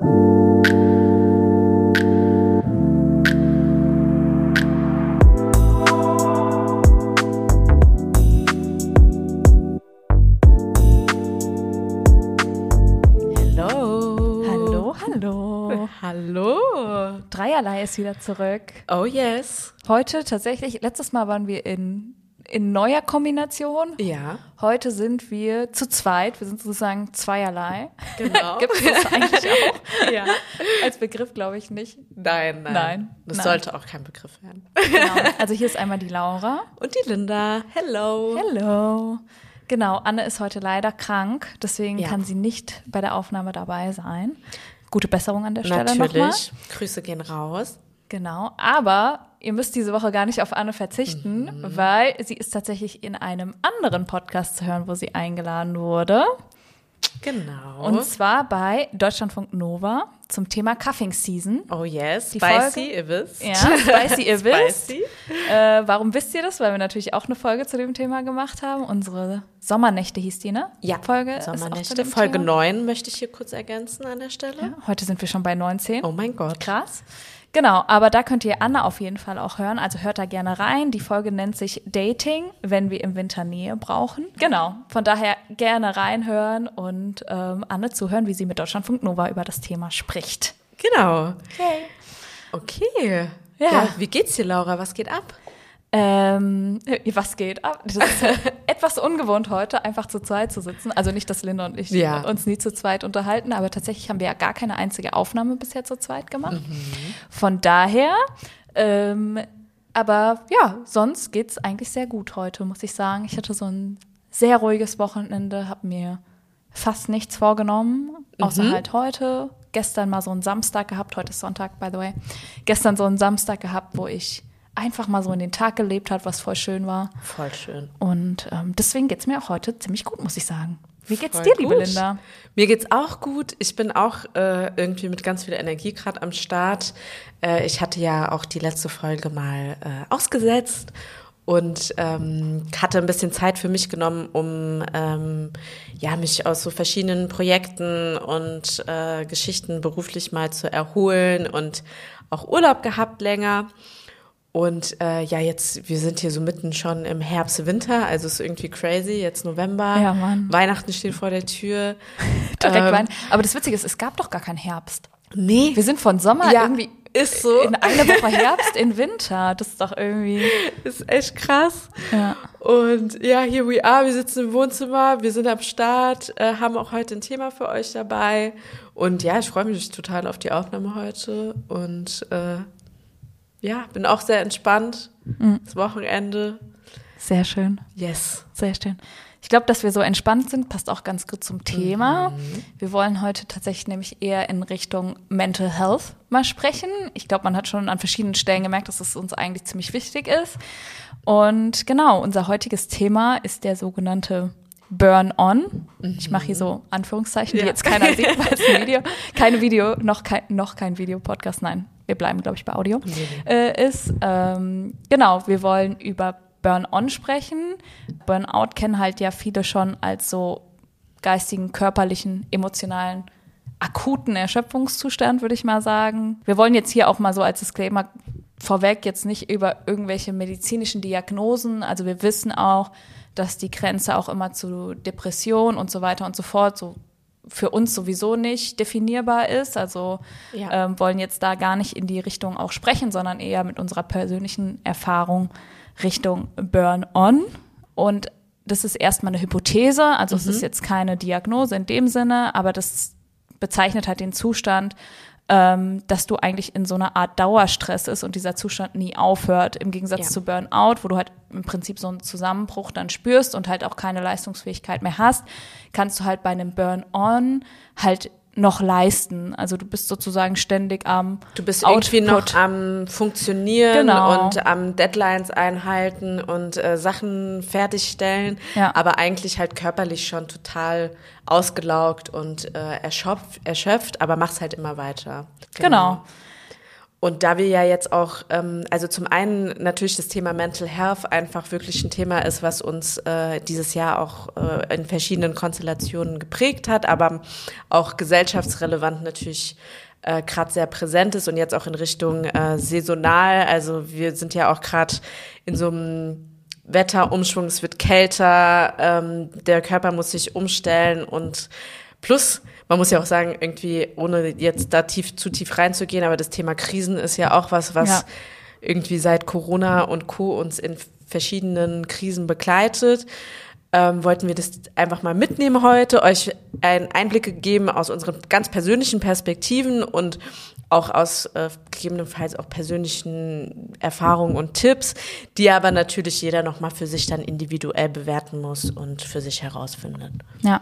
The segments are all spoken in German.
Dreierlei ist wieder zurück. Oh yes. Heute tatsächlich, letztes Mal waren wir in, in neuer Kombination. Ja. Heute sind wir zu zweit. Wir sind sozusagen zweierlei. Genau. Gibt es das eigentlich auch? Ja. Als Begriff glaube ich nicht. Nein, nein. Nein, Das nein. sollte auch kein Begriff werden. Genau. Also hier ist einmal die Laura. Und die Linda. Hello. Hello. Genau, Anne ist heute leider krank, deswegen Ja. kann sie nicht bei der Aufnahme dabei sein. Gute Besserung an der Stelle nochmal. Natürlich. Grüße gehen raus. Genau, aber ihr müsst diese Woche gar nicht auf Anne verzichten, Mhm. weil sie ist tatsächlich in einem anderen Podcast zu hören, wo sie eingeladen wurde. Genau. Und zwar bei Deutschlandfunk Nova zum Thema Cuffing Season. oh yes. Die Spicy, Folge- ihr wisst. Ja, spicy, ihr wisst. Spicy. Äh, warum wisst ihr das? Weil wir natürlich auch eine Folge zu dem Thema gemacht haben. Unsere Sommernächte hieß die, ne? Ja. Folge Sommernächte. Folge Thema. 9 möchte ich hier kurz ergänzen an der Stelle. Ja, heute sind wir schon bei 19. Oh mein Gott. Krass. Genau, aber da könnt ihr Anne auf jeden Fall auch hören. Also hört da gerne rein. Die Folge nennt sich Dating, wenn wir im Winter Nähe brauchen. Genau, von daher gerne reinhören und ähm, Anne zuhören, wie sie mit Deutschlandfunk Nova über das Thema spricht. Genau. Okay. Okay. Ja. Wie geht's dir, Laura? Was geht ab? Ähm, was geht ab? Das ist etwas ungewohnt heute, einfach zu zweit zu sitzen. Also nicht, dass Linda und ich Ja. uns nie zu zweit unterhalten, aber tatsächlich haben wir ja gar keine einzige Aufnahme bisher zu zweit gemacht. Von daher, ähm, aber ja, sonst geht's eigentlich sehr gut heute, muss ich sagen. Ich hatte so ein sehr ruhiges Wochenende, habe mir fast nichts vorgenommen, außer halt heute. Gestern mal so einen Samstag gehabt, heute ist Sonntag, by the way. Gestern so einen Samstag gehabt, wo ich einfach mal so in den Tag gelebt hat, was voll schön war. Voll schön. Und ähm, deswegen geht's mir auch heute ziemlich gut, muss ich sagen. Wie geht's Voll dir, liebe gut. Linda? Mir geht's auch gut. Ich bin auch äh, irgendwie mit ganz viel Energie gerade am Start. Äh, ich hatte ja auch die letzte Folge mal äh, ausgesetzt und ähm, hatte ein bisschen Zeit für mich genommen, um ähm, ja mich aus so verschiedenen Projekten und äh, Geschichten beruflich mal zu erholen und auch Urlaub gehabt länger. Und äh, ja, jetzt, wir sind hier so mitten schon im Herbst, Winter, also ist irgendwie crazy, jetzt November. Ja, Mann. Weihnachten steht vor der Tür. Direkt Ähm, rein. Aber das Witzige ist, es gab doch gar keinen Herbst. Nee, Wir sind von Sommer Ja, irgendwie ist so. in eine Woche Herbst in Winter. Das ist doch irgendwie. ist echt krass. Ja. Und ja, here we are, wir sitzen im Wohnzimmer, wir sind am Start, äh, haben auch heute ein Thema für euch dabei. Und ja, ich freue mich total auf die Aufnahme heute. Und äh, ja, bin auch sehr entspannt. Mhm. Das Wochenende. Sehr schön. Yes. Sehr schön. Ich glaube, dass wir so entspannt sind, passt auch ganz gut zum Thema. Wir wollen heute tatsächlich nämlich eher in Richtung Mental Health mal sprechen. Ich glaube, man hat schon an verschiedenen Stellen gemerkt, dass es uns eigentlich ziemlich wichtig ist. Und genau, unser heutiges Thema ist der sogenannte Burn-on. Ich mache hier so Anführungszeichen, die Ja. jetzt keiner sieht, weil es ein Video, keine Video, noch kein, noch kein Videopodcast, nein, wir bleiben, glaube ich, bei Audio, äh, ist. Ähm, genau, wir wollen über Burn-on sprechen. Burnout kennen halt ja viele schon als so geistigen, körperlichen, emotionalen, akuten Erschöpfungszustand, würde ich mal sagen. Wir wollen jetzt hier auch mal so als Disclaimer vorweg jetzt nicht über irgendwelche medizinischen Diagnosen, also wir wissen auch, dass die Grenze auch immer zu Depression und so weiter und so fort so für uns sowieso nicht definierbar ist. Also Ja. ähm, wollen jetzt da gar nicht in die Richtung auch sprechen, sondern eher mit unserer persönlichen Erfahrung Richtung Burn-on. Und das ist erstmal eine Hypothese, also es ist jetzt keine Diagnose in dem Sinne, aber das bezeichnet halt den Zustand, ähm, dass du eigentlich in so einer Art Dauerstress ist und dieser Zustand nie aufhört, im Gegensatz Ja. zu Burnout, wo du halt im Prinzip so einen Zusammenbruch dann spürst und halt auch keine Leistungsfähigkeit mehr hast, kannst du halt bei einem Burn-on halt noch leisten. Also du bist sozusagen ständig am Du bist irgendwie noch Output. am Funktionieren Genau. und am Deadlines einhalten und äh, Sachen fertigstellen, Ja. aber eigentlich halt körperlich schon total ausgelaugt und äh, erschöpft, erschöpft, aber machst halt immer weiter. Genau. Und da wir ja jetzt auch, ähm, also zum einen natürlich das Thema Mental Health einfach wirklich ein Thema ist, was uns äh, dieses Jahr auch äh, in verschiedenen Konstellationen geprägt hat, aber auch gesellschaftsrelevant natürlich äh, gerade sehr präsent ist und jetzt auch in Richtung äh, saisonal. Also wir sind ja auch gerade in so einem Wetterumschwung, es wird kälter, ähm, der Körper muss sich umstellen und plus man muss ja auch sagen, irgendwie, ohne jetzt da tief, zu tief reinzugehen, aber das Thema Krisen ist ja auch was, was ja. irgendwie seit Corona und Co. uns in verschiedenen Krisen begleitet. Ähm, wollten wir das einfach mal mitnehmen heute, euch einen Einblick geben aus unseren ganz persönlichen Perspektiven und auch aus äh, gegebenenfalls auch persönlichen Erfahrungen und Tipps, die aber natürlich jeder nochmal für sich dann individuell bewerten muss und für sich herausfinden. Ja,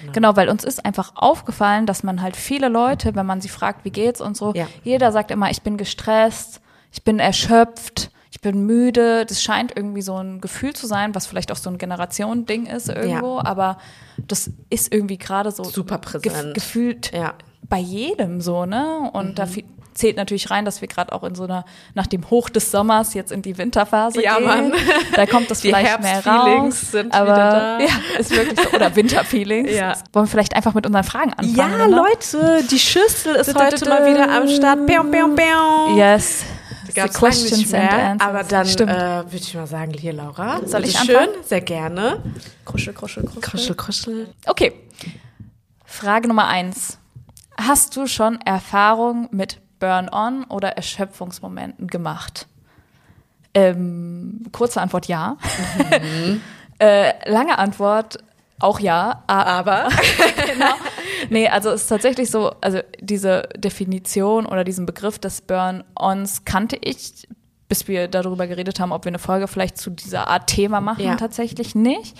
genau. genau. weil uns ist einfach aufgefallen, dass man halt viele Leute, wenn man sie fragt, wie geht's und so, ja. jeder sagt immer, ich bin gestresst, ich bin erschöpft, ich bin müde. Das scheint irgendwie so ein Gefühl zu sein, was vielleicht auch so ein Generationending ist irgendwo, ja. aber das ist irgendwie gerade so super präsent. Ge gefühlt ja bei jedem so, ne? Und mhm. da zählt natürlich rein, dass wir gerade auch in so einer, nach dem Hoch des Sommers jetzt in die Winterphase ja, gehen. Mann. Da kommt das vielleicht mehr raus. sind aber da. ja, ist wirklich so. Oder Winterfeelings. Ja. Wollen wir vielleicht einfach mit unseren Fragen anfangen? Ja, ne? Leute, die Schüssel ist heute mal wieder am Start. Biau, biau, biau. Yes. The questions and answers. Aber dann äh, würde ich mal sagen, hier Laura. Soll ich anfangen? Schön, sehr gerne. Kruschel, kruschel, kruschel. Kruschel, kruschel. Okay. Frage Nummer eins. Hast du schon Erfahrung mit Burn-on oder Erschöpfungsmomenten gemacht? Ähm, kurze Antwort ja. Mhm. äh, lange Antwort auch ja, aber. genau. Nee, also es ist tatsächlich so, also diese Definition oder diesen Begriff des Burn-ons kannte ich, bis wir darüber geredet haben, ob wir eine Folge vielleicht zu dieser Art Thema machen, ja. tatsächlich nicht.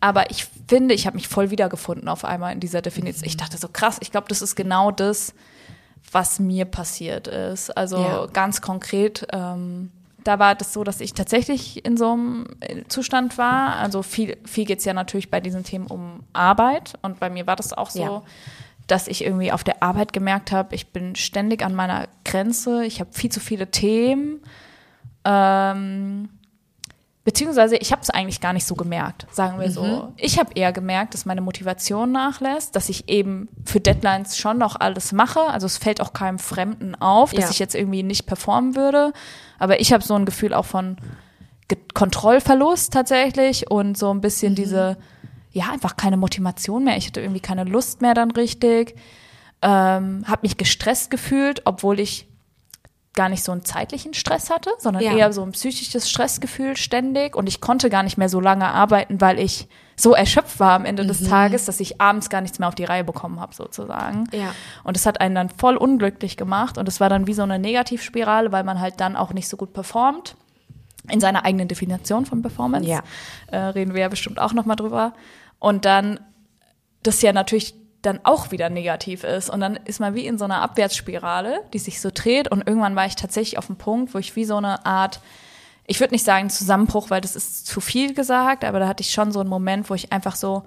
Aber ich finde, ich habe mich voll wiedergefunden auf einmal in dieser Definition. Ich dachte so krass, ich glaube, das ist genau das, was mir passiert ist. Also ja. ganz konkret, ähm, da war das so, dass ich tatsächlich in so einem Zustand war. Also viel, viel geht es ja natürlich bei diesen Themen um Arbeit. Und bei mir war das auch so, ja. dass ich irgendwie auf der Arbeit gemerkt habe, ich bin ständig an meiner Grenze, ich habe viel zu viele Themen. Ähm, Beziehungsweise ich habe es eigentlich gar nicht so gemerkt, sagen wir mhm. so. Ich habe eher gemerkt, dass meine Motivation nachlässt, dass ich eben für Deadlines schon noch alles mache. Also es fällt auch keinem Fremden auf, dass ja. ich jetzt irgendwie nicht performen würde. Aber ich habe so ein Gefühl auch von Ge Kontrollverlust tatsächlich und so ein bisschen mhm. diese, ja, einfach keine Motivation mehr. Ich hatte irgendwie keine Lust mehr dann richtig. Ähm, habe mich gestresst gefühlt, obwohl ich gar nicht so einen zeitlichen Stress hatte, sondern ja. eher so ein psychisches Stressgefühl ständig. Und ich konnte gar nicht mehr so lange arbeiten, weil ich so erschöpft war am Ende mhm. des Tages, dass ich abends gar nichts mehr auf die Reihe bekommen habe, sozusagen. Ja. Und das hat einen dann voll unglücklich gemacht. Und es war dann wie so eine Negativspirale, weil man halt dann auch nicht so gut performt. In seiner eigenen Definition von Performance. Ja. Äh, reden wir ja bestimmt auch nochmal drüber. Und dann, das ja natürlich dann auch wieder negativ ist. Und dann ist man wie in so einer Abwärtsspirale, die sich so dreht. Und irgendwann war ich tatsächlich auf dem Punkt, wo ich wie so eine Art, ich würde nicht sagen Zusammenbruch, weil das ist zu viel gesagt, aber da hatte ich schon so einen Moment, wo ich einfach so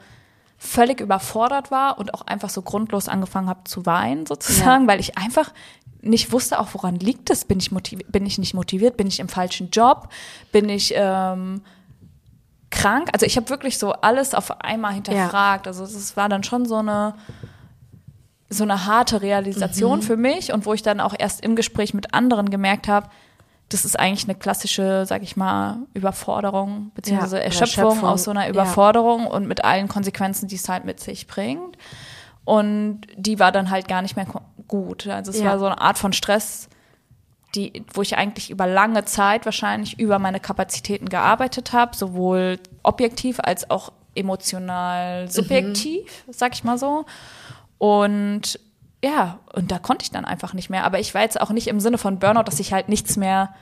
völlig überfordert war und auch einfach so grundlos angefangen habe zu weinen, sozusagen, ja. weil ich einfach nicht wusste, auch woran liegt es. Bin ich, bin ich nicht motiviert? Bin ich im falschen Job? Bin ich ähm, krank. Also ich habe wirklich so alles auf einmal hinterfragt. Ja. Also es war dann schon so eine so eine harte Realisation mhm. für mich und wo ich dann auch erst im Gespräch mit anderen gemerkt habe, das ist eigentlich eine klassische, sag ich mal, Überforderung beziehungsweise ja, Erschöpfung, Erschöpfung, aus so einer Überforderung ja. und mit allen Konsequenzen, die es halt mit sich bringt. Und die war dann halt gar nicht mehr gut. Also es war so eine Art von Stress, die, wo ich eigentlich über lange Zeit wahrscheinlich über meine Kapazitäten gearbeitet habe, sowohl objektiv als auch emotional subjektiv, mhm. sag ich mal so. Und ja, und da konnte ich dann einfach nicht mehr. Aber ich war jetzt auch nicht im Sinne von Burnout, dass ich halt nichts mehr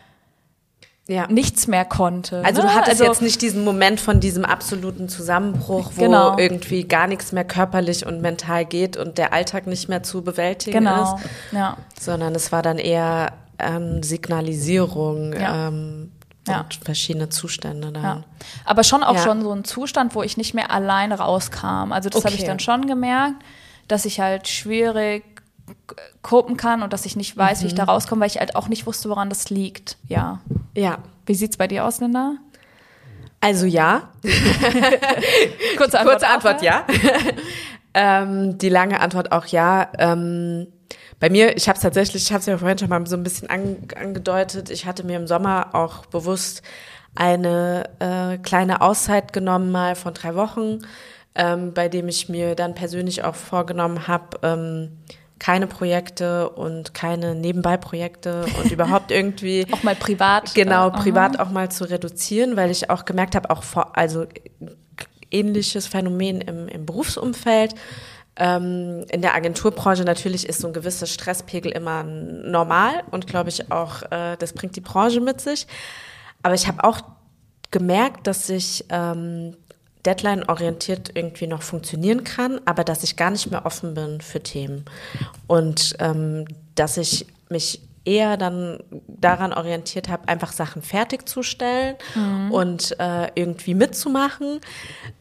ja. nichts mehr konnte. Also ne? du hattest also, jetzt nicht diesen Moment von diesem absoluten Zusammenbruch, wo genau. irgendwie gar nichts mehr körperlich und mental geht und der Alltag nicht mehr zu bewältigen genau. ist. Ja. Sondern es war dann eher ähm, Signalisierung ja. ähm, ja. verschiedene Zustände dann. Ja. Aber schon auch ja. schon so ein Zustand, wo ich nicht mehr alleine rauskam. Also das okay. habe ich dann schon gemerkt, dass ich halt schwierig kopen kann und dass ich nicht weiß, mhm. wie ich da rauskomme, weil ich halt auch nicht wusste, woran das liegt. Ja. Ja. Wie sieht's bei dir aus, Linda? Also ja. Kurze Antwort, Kurze Antwort ja. ähm, die lange Antwort auch ja. Ähm, bei mir, ich habe es tatsächlich, ich habe es ja vorhin schon mal so ein bisschen an, angedeutet, ich hatte mir im Sommer auch bewusst eine äh, kleine Auszeit genommen, mal von drei Wochen, ähm, bei dem ich mir dann persönlich auch vorgenommen habe, ähm, keine Projekte und keine Nebenbei-Projekte und überhaupt irgendwie auch mal privat genau äh, privat auch mal zu reduzieren, weil ich auch gemerkt habe, auch vor, also ähnliches Phänomen im, im Berufsumfeld. Ähm, in der Agenturbranche natürlich ist so ein gewisser Stresspegel immer normal und glaube ich auch, äh, das bringt die Branche mit sich. Aber ich habe auch gemerkt, dass ich ähm, Deadline-orientiert irgendwie noch funktionieren kann, aber dass ich gar nicht mehr offen bin für Themen. Und ähm, dass ich mich eher dann daran orientiert habe, einfach Sachen fertigzustellen mhm. und äh, irgendwie mitzumachen,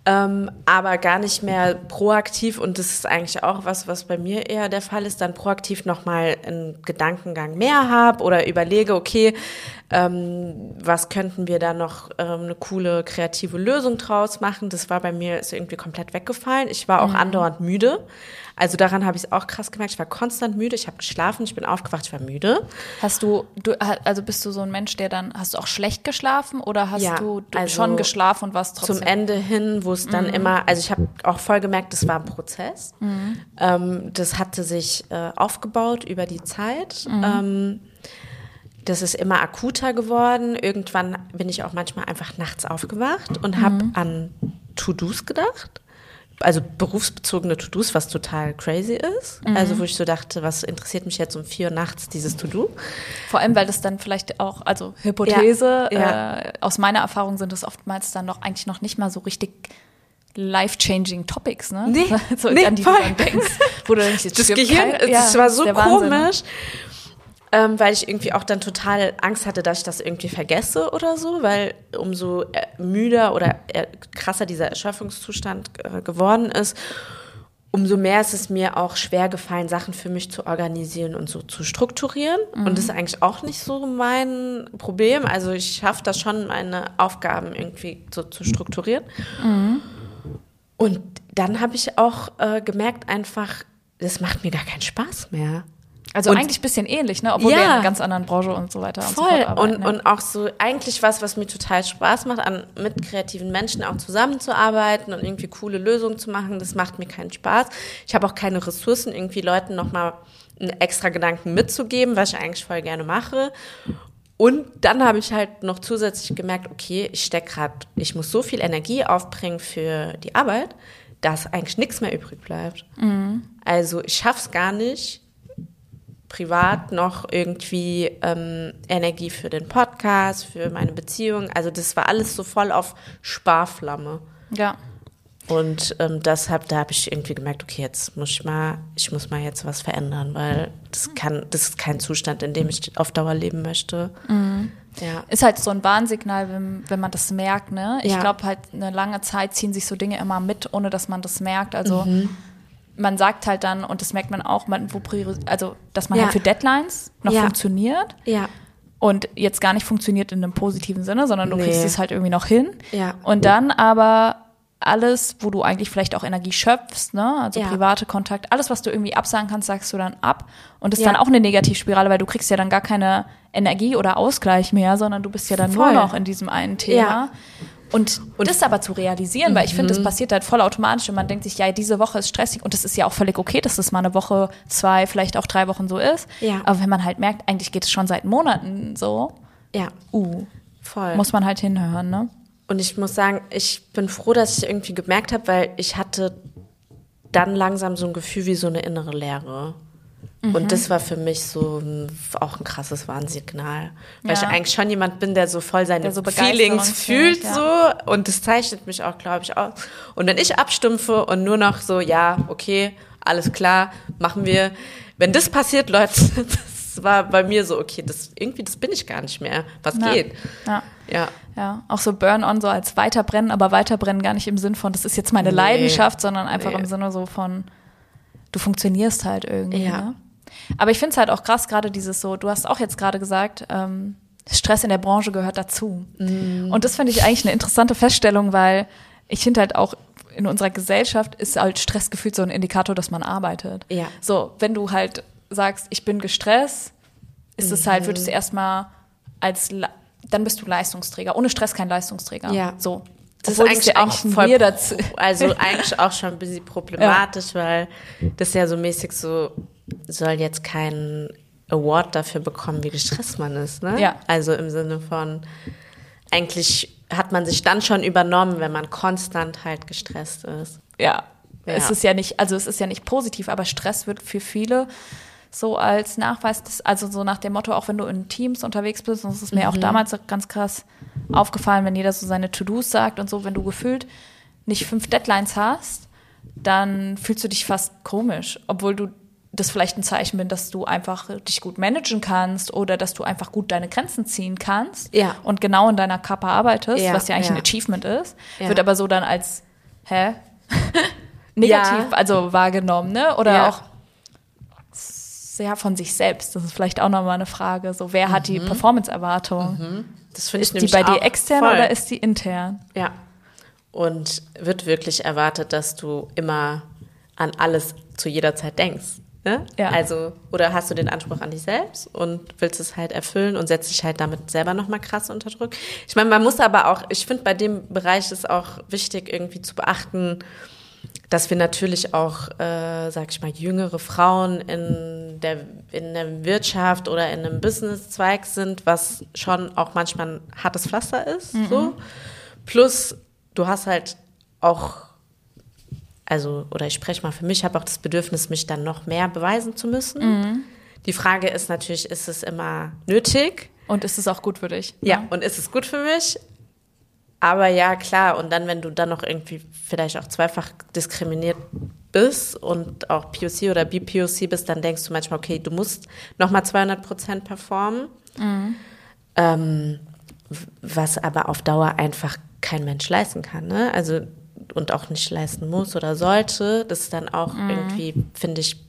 ähm, aber gar nicht mehr proaktiv und das ist eigentlich auch was, was bei mir eher der Fall ist, dann proaktiv nochmal einen Gedankengang mehr habe oder überlege, okay, ähm, was könnten wir da noch ähm, eine coole kreative Lösung draus machen. Das war bei mir ist irgendwie komplett weggefallen. Ich war auch mhm. andauernd müde. Also daran habe ich es auch krass gemerkt. Ich war konstant müde. Ich habe geschlafen, ich bin aufgewacht, ich war müde. Hast du, du, also bist du so ein Mensch, der dann, hast du auch schlecht geschlafen oder hast ja, du, du also schon geschlafen und warst trotzdem? Zum Ende hin, wo es dann mhm. immer, also ich habe auch voll gemerkt, das war ein Prozess. Mhm. Ähm, das hatte sich äh, aufgebaut über die Zeit. Mhm. Ähm, das ist immer akuter geworden. Irgendwann bin ich auch manchmal einfach nachts aufgewacht und habe mhm. an To-Dos gedacht also berufsbezogene To-Dos, was total crazy ist. Mhm. Also wo ich so dachte, was interessiert mich jetzt um vier Uhr nachts dieses To-Do? Vor allem, weil das dann vielleicht auch, also Hypothese, ja, ja. Äh, aus meiner Erfahrung sind es oftmals dann doch eigentlich noch nicht mal so richtig life-changing Topics, ne? Nee, so, nee, an die voll. du dann denkst, wo du denkst, das Gehirn, kein, das war so komisch ähm, weil ich irgendwie auch dann total Angst hatte, dass ich das irgendwie vergesse oder so, weil umso äh, müder oder äh, krasser dieser Erschöpfungszustand äh, geworden ist, umso mehr ist es mir auch schwer gefallen, Sachen für mich zu organisieren und so zu strukturieren. Mhm. Und das ist eigentlich auch nicht so mein Problem. Also ich schaffe das schon, meine Aufgaben irgendwie so zu strukturieren. Mhm. Und dann habe ich auch äh, gemerkt, einfach, das macht mir gar keinen Spaß mehr. Also und eigentlich ein bisschen ähnlich, ne? Obwohl ja, wir in einer ganz anderen Branche und so weiter voll. und so fort arbeiten. Und, und auch so eigentlich was, was mir total Spaß macht, an, mit kreativen Menschen auch zusammenzuarbeiten und irgendwie coole Lösungen zu machen, das macht mir keinen Spaß. Ich habe auch keine Ressourcen, irgendwie Leuten nochmal einen extra Gedanken mitzugeben, was ich eigentlich voll gerne mache. Und dann habe ich halt noch zusätzlich gemerkt, okay, ich stecke gerade, ich muss so viel Energie aufbringen für die Arbeit, dass eigentlich nichts mehr übrig bleibt. Mhm. Also ich schaffe es gar nicht, privat noch irgendwie ähm, Energie für den Podcast, für meine Beziehung. Also das war alles so voll auf Sparflamme. Ja. Und ähm, deshalb, da habe ich irgendwie gemerkt, okay, jetzt muss ich mal, ich muss mal jetzt was verändern, weil das kann, das ist kein Zustand, in dem ich auf Dauer leben möchte. Mhm. Ja. Ist halt so ein Warnsignal, wenn, wenn man das merkt, ne? Ich ja. glaube halt, eine lange Zeit ziehen sich so Dinge immer mit, ohne dass man das merkt. Also mhm man sagt halt dann, und das merkt man auch, man, wo also dass man ja. halt für Deadlines noch ja. funktioniert. Ja. Und jetzt gar nicht funktioniert in einem positiven Sinne, sondern du nee. kriegst es halt irgendwie noch hin. Ja. Und dann aber alles, wo du eigentlich vielleicht auch Energie schöpfst, ne? also ja. private Kontakt, alles, was du irgendwie absagen kannst, sagst du dann ab. Und das ist ja. dann auch eine Negativspirale, weil du kriegst ja dann gar keine Energie oder Ausgleich mehr, sondern du bist ja dann Voll. nur noch in diesem einen Thema. Ja. Und, und das aber zu realisieren, weil ich finde, das mhm. passiert halt voll automatisch und man denkt sich, ja, diese Woche ist stressig und das ist ja auch völlig okay, dass das mal eine Woche, zwei, vielleicht auch drei Wochen so ist. Ja. Aber wenn man halt merkt, eigentlich geht es schon seit Monaten so, ja. uh, voll. muss man halt hinhören, ne? Und ich muss sagen, ich bin froh, dass ich irgendwie gemerkt habe, weil ich hatte dann langsam so ein Gefühl wie so eine innere Leere. Mhm. Und das war für mich so auch ein krasses Warnsignal. Weil ja. ich eigentlich schon jemand bin, der so voll seine so Feelings fühlt ja. so. Und das zeichnet mich auch, glaube ich, aus. Und wenn ich abstumpfe und nur noch so, ja, okay, alles klar, machen wir. Wenn das passiert, Leute, das war bei mir so, okay, das irgendwie, das bin ich gar nicht mehr. Was ja. geht? Ja. ja. Ja, auch so Burn-on so als Weiterbrennen, aber Weiterbrennen gar nicht im Sinn von, das ist jetzt meine nee. Leidenschaft, sondern einfach nee. im Sinne so von, du funktionierst halt irgendwie. Ja. Ne? Aber ich finde es halt auch krass, gerade dieses so, du hast auch jetzt gerade gesagt, ähm, Stress in der Branche gehört dazu. Mm. Und das finde ich eigentlich eine interessante Feststellung, weil ich finde halt auch in unserer Gesellschaft ist halt Stress gefühlt so ein Indikator, dass man arbeitet. Ja. So, wenn du halt sagst, ich bin gestresst, ist es halt, wird es mhm. erstmal als, dann bist du Leistungsträger. Ohne Stress kein Leistungsträger. Ja. So. Das Obwohl ist eigentlich auch voll, dazu. also eigentlich auch schon ein bisschen problematisch, ja. weil das ja so mäßig so soll jetzt kein Award dafür bekommen, wie gestresst man ist, ne? Ja. Also im Sinne von eigentlich hat man sich dann schon übernommen, wenn man konstant halt gestresst ist. Ja. ja. Es ist ja nicht, also es ist ja nicht positiv, aber Stress wird für viele so als Nachweis, des, also so nach dem Motto, auch wenn du in Teams unterwegs bist, und das ist mir mhm. auch damals ganz krass aufgefallen, wenn jeder so seine To-Dos sagt und so, wenn du gefühlt nicht fünf Deadlines hast, dann fühlst du dich fast komisch, obwohl du das vielleicht ein Zeichen bin, dass du einfach dich gut managen kannst oder dass du einfach gut deine Grenzen ziehen kannst ja. und genau in deiner Kappa arbeitest, ja, was ja eigentlich ja. ein Achievement ist, wird aber so dann als hä? negativ also wahrgenommen, ne? Oder auch sehr von sich selbst. Das ist vielleicht auch nochmal eine Frage. So, wer mhm. hat die mhm. Performance-Erwartung? Mhm. Das finde ich Ist die bei dir extern voll. oder ist die intern? Ja. Und wird wirklich erwartet, dass du immer an alles zu jeder Zeit denkst. Ne? Ja. Also, oder hast du den Anspruch an dich selbst und willst es halt erfüllen und setzt dich halt damit selber nochmal krass unter Druck. Ich meine, man muss aber auch, ich finde, bei dem Bereich ist auch wichtig, irgendwie zu beachten, dass wir natürlich auch, äh, sag ich mal, jüngere Frauen in der, in der Wirtschaft oder in einem Businesszweig sind, was schon auch manchmal ein hartes Pflaster ist. Mhm. So. Plus, du hast halt auch, also, oder ich spreche mal für mich, habe auch das Bedürfnis, mich dann noch mehr beweisen zu müssen. Mhm. Die Frage ist natürlich, ist es immer nötig? Und ist es auch gut für dich? Ja, und ist es gut für mich? Aber ja, klar, und dann, wenn du dann noch irgendwie vielleicht auch zweifach diskriminiert bist und auch POC oder BPOC bist, dann denkst du manchmal, okay, du musst nochmal 200 Prozent performen. Mhm. Ähm, was aber auf Dauer einfach kein Mensch leisten kann. Ne? Also, und auch nicht leisten muss oder sollte. Das ist dann auch mhm. irgendwie, finde ich,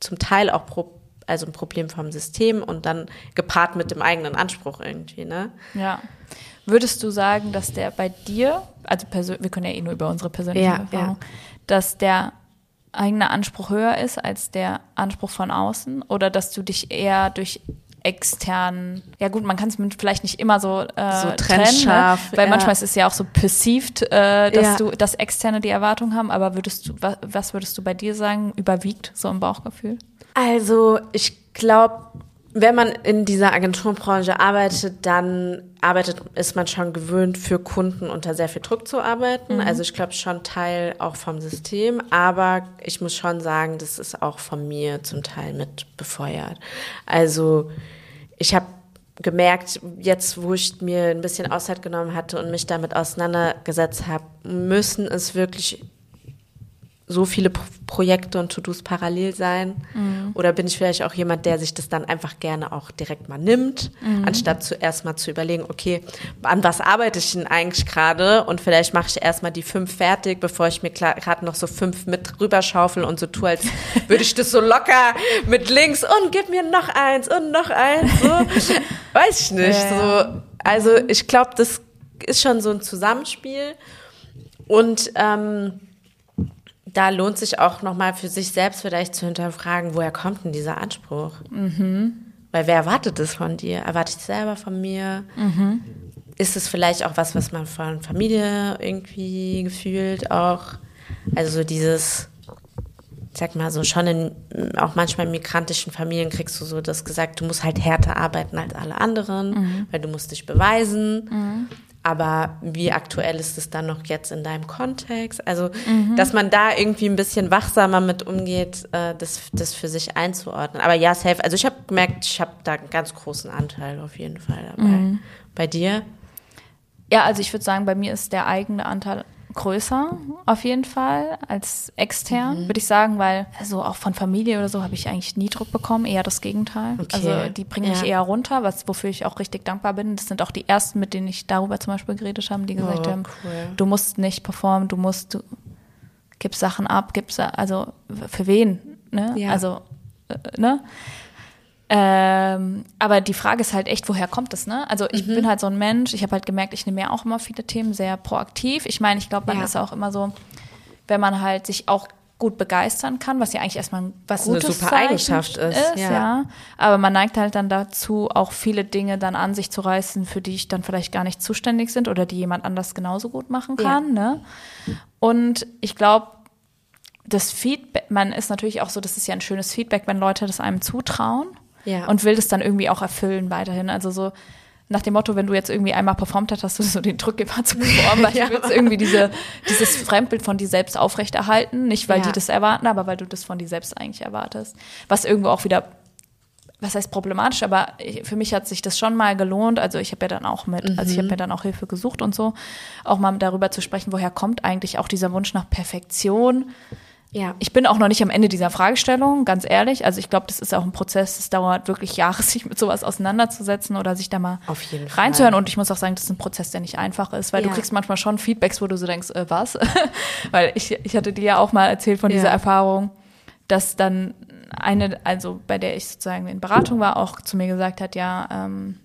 zum Teil auch pro, also ein Problem vom System und dann gepaart mit dem eigenen Anspruch irgendwie. Ne? Ja. Würdest du sagen, dass der bei dir, also wir können ja eh nur über unsere persönliche ja, Erfahrung, ja. dass der eigene Anspruch höher ist als der Anspruch von außen oder dass du dich eher durch externen, ja gut, man kann es vielleicht nicht immer so, äh, so trennen, ne? weil ja. manchmal ist es ja auch so perceived, äh, dass ja. du, dass externe die Erwartung haben, aber würdest du, was, was würdest du bei dir sagen, überwiegt so im Bauchgefühl? Also ich glaube, wenn man in dieser Agenturbranche arbeitet, dann arbeitet, ist man schon gewöhnt, für Kunden unter sehr viel Druck zu arbeiten. Mhm. Also ich glaube schon Teil auch vom System, aber ich muss schon sagen, das ist auch von mir zum Teil mit befeuert. Also ich habe gemerkt, jetzt wo ich mir ein bisschen Auszeit genommen hatte und mich damit auseinandergesetzt habe, müssen es wirklich so viele Projekte und To-Dos parallel sein? Mhm. Oder bin ich vielleicht auch jemand, der sich das dann einfach gerne auch direkt mal nimmt, mhm. anstatt zuerst mal zu überlegen, okay, an was arbeite ich denn eigentlich gerade? Und vielleicht mache ich erst mal die fünf fertig, bevor ich mir gerade noch so fünf mit rüberschaufel und so tue, als würde ich das so locker mit links und gib mir noch eins und noch eins. So. Weiß ich nicht. Ja. So. Also ich glaube, das ist schon so ein Zusammenspiel. Und ähm, da lohnt sich auch nochmal für sich selbst vielleicht zu hinterfragen, woher kommt denn dieser Anspruch? Mhm. Weil wer erwartet das von dir? Erwarte ich selber von mir? Mhm. Ist es vielleicht auch was, was man von Familie irgendwie gefühlt auch? Also so dieses, sag mal so, schon in auch manchmal in migrantischen Familien kriegst du so das gesagt, du musst halt härter arbeiten als alle anderen, mhm. weil du musst dich beweisen. Mhm. Aber wie aktuell ist es dann noch jetzt in deinem Kontext? Also, mhm. dass man da irgendwie ein bisschen wachsamer mit umgeht, äh, das, das für sich einzuordnen. Aber ja, safe. Also ich habe gemerkt, ich habe da einen ganz großen Anteil auf jeden Fall dabei. Mhm. Bei dir? Ja, also ich würde sagen, bei mir ist der eigene Anteil größer auf jeden Fall als extern, mhm. würde ich sagen, weil also auch von Familie oder so habe ich eigentlich nie Druck bekommen, eher das Gegenteil. Okay. Also die bringen mich eher runter, was wofür ich auch richtig dankbar bin. Das sind auch die ersten, mit denen ich darüber zum Beispiel geredet habe, die gesagt oh, haben, cool. du musst nicht performen, du musst, du gibst Sachen ab, gibst also für wen, ne? Ja. Also äh, ne? Ähm, aber die Frage ist halt echt, woher kommt es, ne? Also ich mhm. bin halt so ein Mensch, ich habe halt gemerkt, ich nehme ja auch immer viele Themen sehr proaktiv. Ich meine, ich glaube, man ja. ist auch immer so, wenn man halt sich auch gut begeistern kann, was ja eigentlich erstmal ein was gutes eine super Zeichen Eigenschaft ist, ist ja. ja. Aber man neigt halt dann dazu, auch viele Dinge dann an sich zu reißen, für die ich dann vielleicht gar nicht zuständig sind oder die jemand anders genauso gut machen kann. Ja. Ne? Und ich glaube, das Feedback, man ist natürlich auch so, das ist ja ein schönes Feedback, wenn Leute das einem zutrauen ja. und will das dann irgendwie auch erfüllen weiterhin. Also so nach dem Motto, wenn du jetzt irgendwie einmal performt hast, hast du so den Druck immer zu performen, weil ja. du willst irgendwie diese, dieses Fremdbild von dir selbst aufrechterhalten. Nicht, weil ja. die das erwarten, aber weil du das von dir selbst eigentlich erwartest. Was irgendwo auch wieder was heißt problematisch, aber für mich hat sich das schon mal gelohnt. Also ich habe ja dann auch mit, also ich habe mhm. mir dann auch Hilfe gesucht und so, auch mal darüber zu sprechen, woher kommt eigentlich auch dieser Wunsch nach Perfektion. Ja. Ich bin auch noch nicht am Ende dieser Fragestellung, ganz ehrlich. Also ich glaube, das ist auch ein Prozess, es dauert wirklich Jahre, sich mit sowas auseinanderzusetzen oder sich da mal reinzuhören. Fall. Und ich muss auch sagen, das ist ein Prozess, der nicht einfach ist, weil ja. du kriegst manchmal schon Feedbacks, wo du so denkst, äh, was? weil ich, ich hatte dir ja auch mal erzählt von ja. dieser Erfahrung, dass dann eine, also bei der ich sozusagen in Beratung war, auch zu mir gesagt hat, ja, ähm,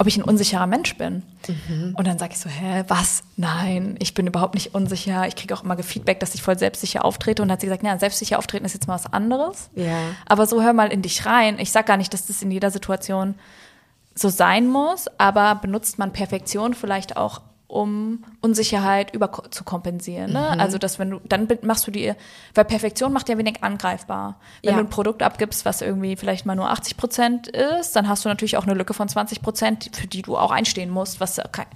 ob ich ein unsicherer Mensch bin. Mhm. Und dann sage ich so, hä, was? Nein, ich bin überhaupt nicht unsicher. Ich kriege auch immer Feedback, dass ich voll selbstsicher auftrete. Und dann hat sie gesagt, ja, selbstsicher auftreten ist jetzt mal was anderes. Ja. Aber so hör mal in dich rein. Ich sag gar nicht, dass das in jeder Situation so sein muss, aber benutzt man Perfektion vielleicht auch um Unsicherheit über zu kompensieren. Ne? Mhm. Also, dass wenn du, dann machst du die, weil Perfektion macht ja wenig angreifbar. Wenn ja. du ein Produkt abgibst, was irgendwie vielleicht mal nur 80 Prozent ist, dann hast du natürlich auch eine Lücke von 20 Prozent, für die du auch einstehen musst, was kein,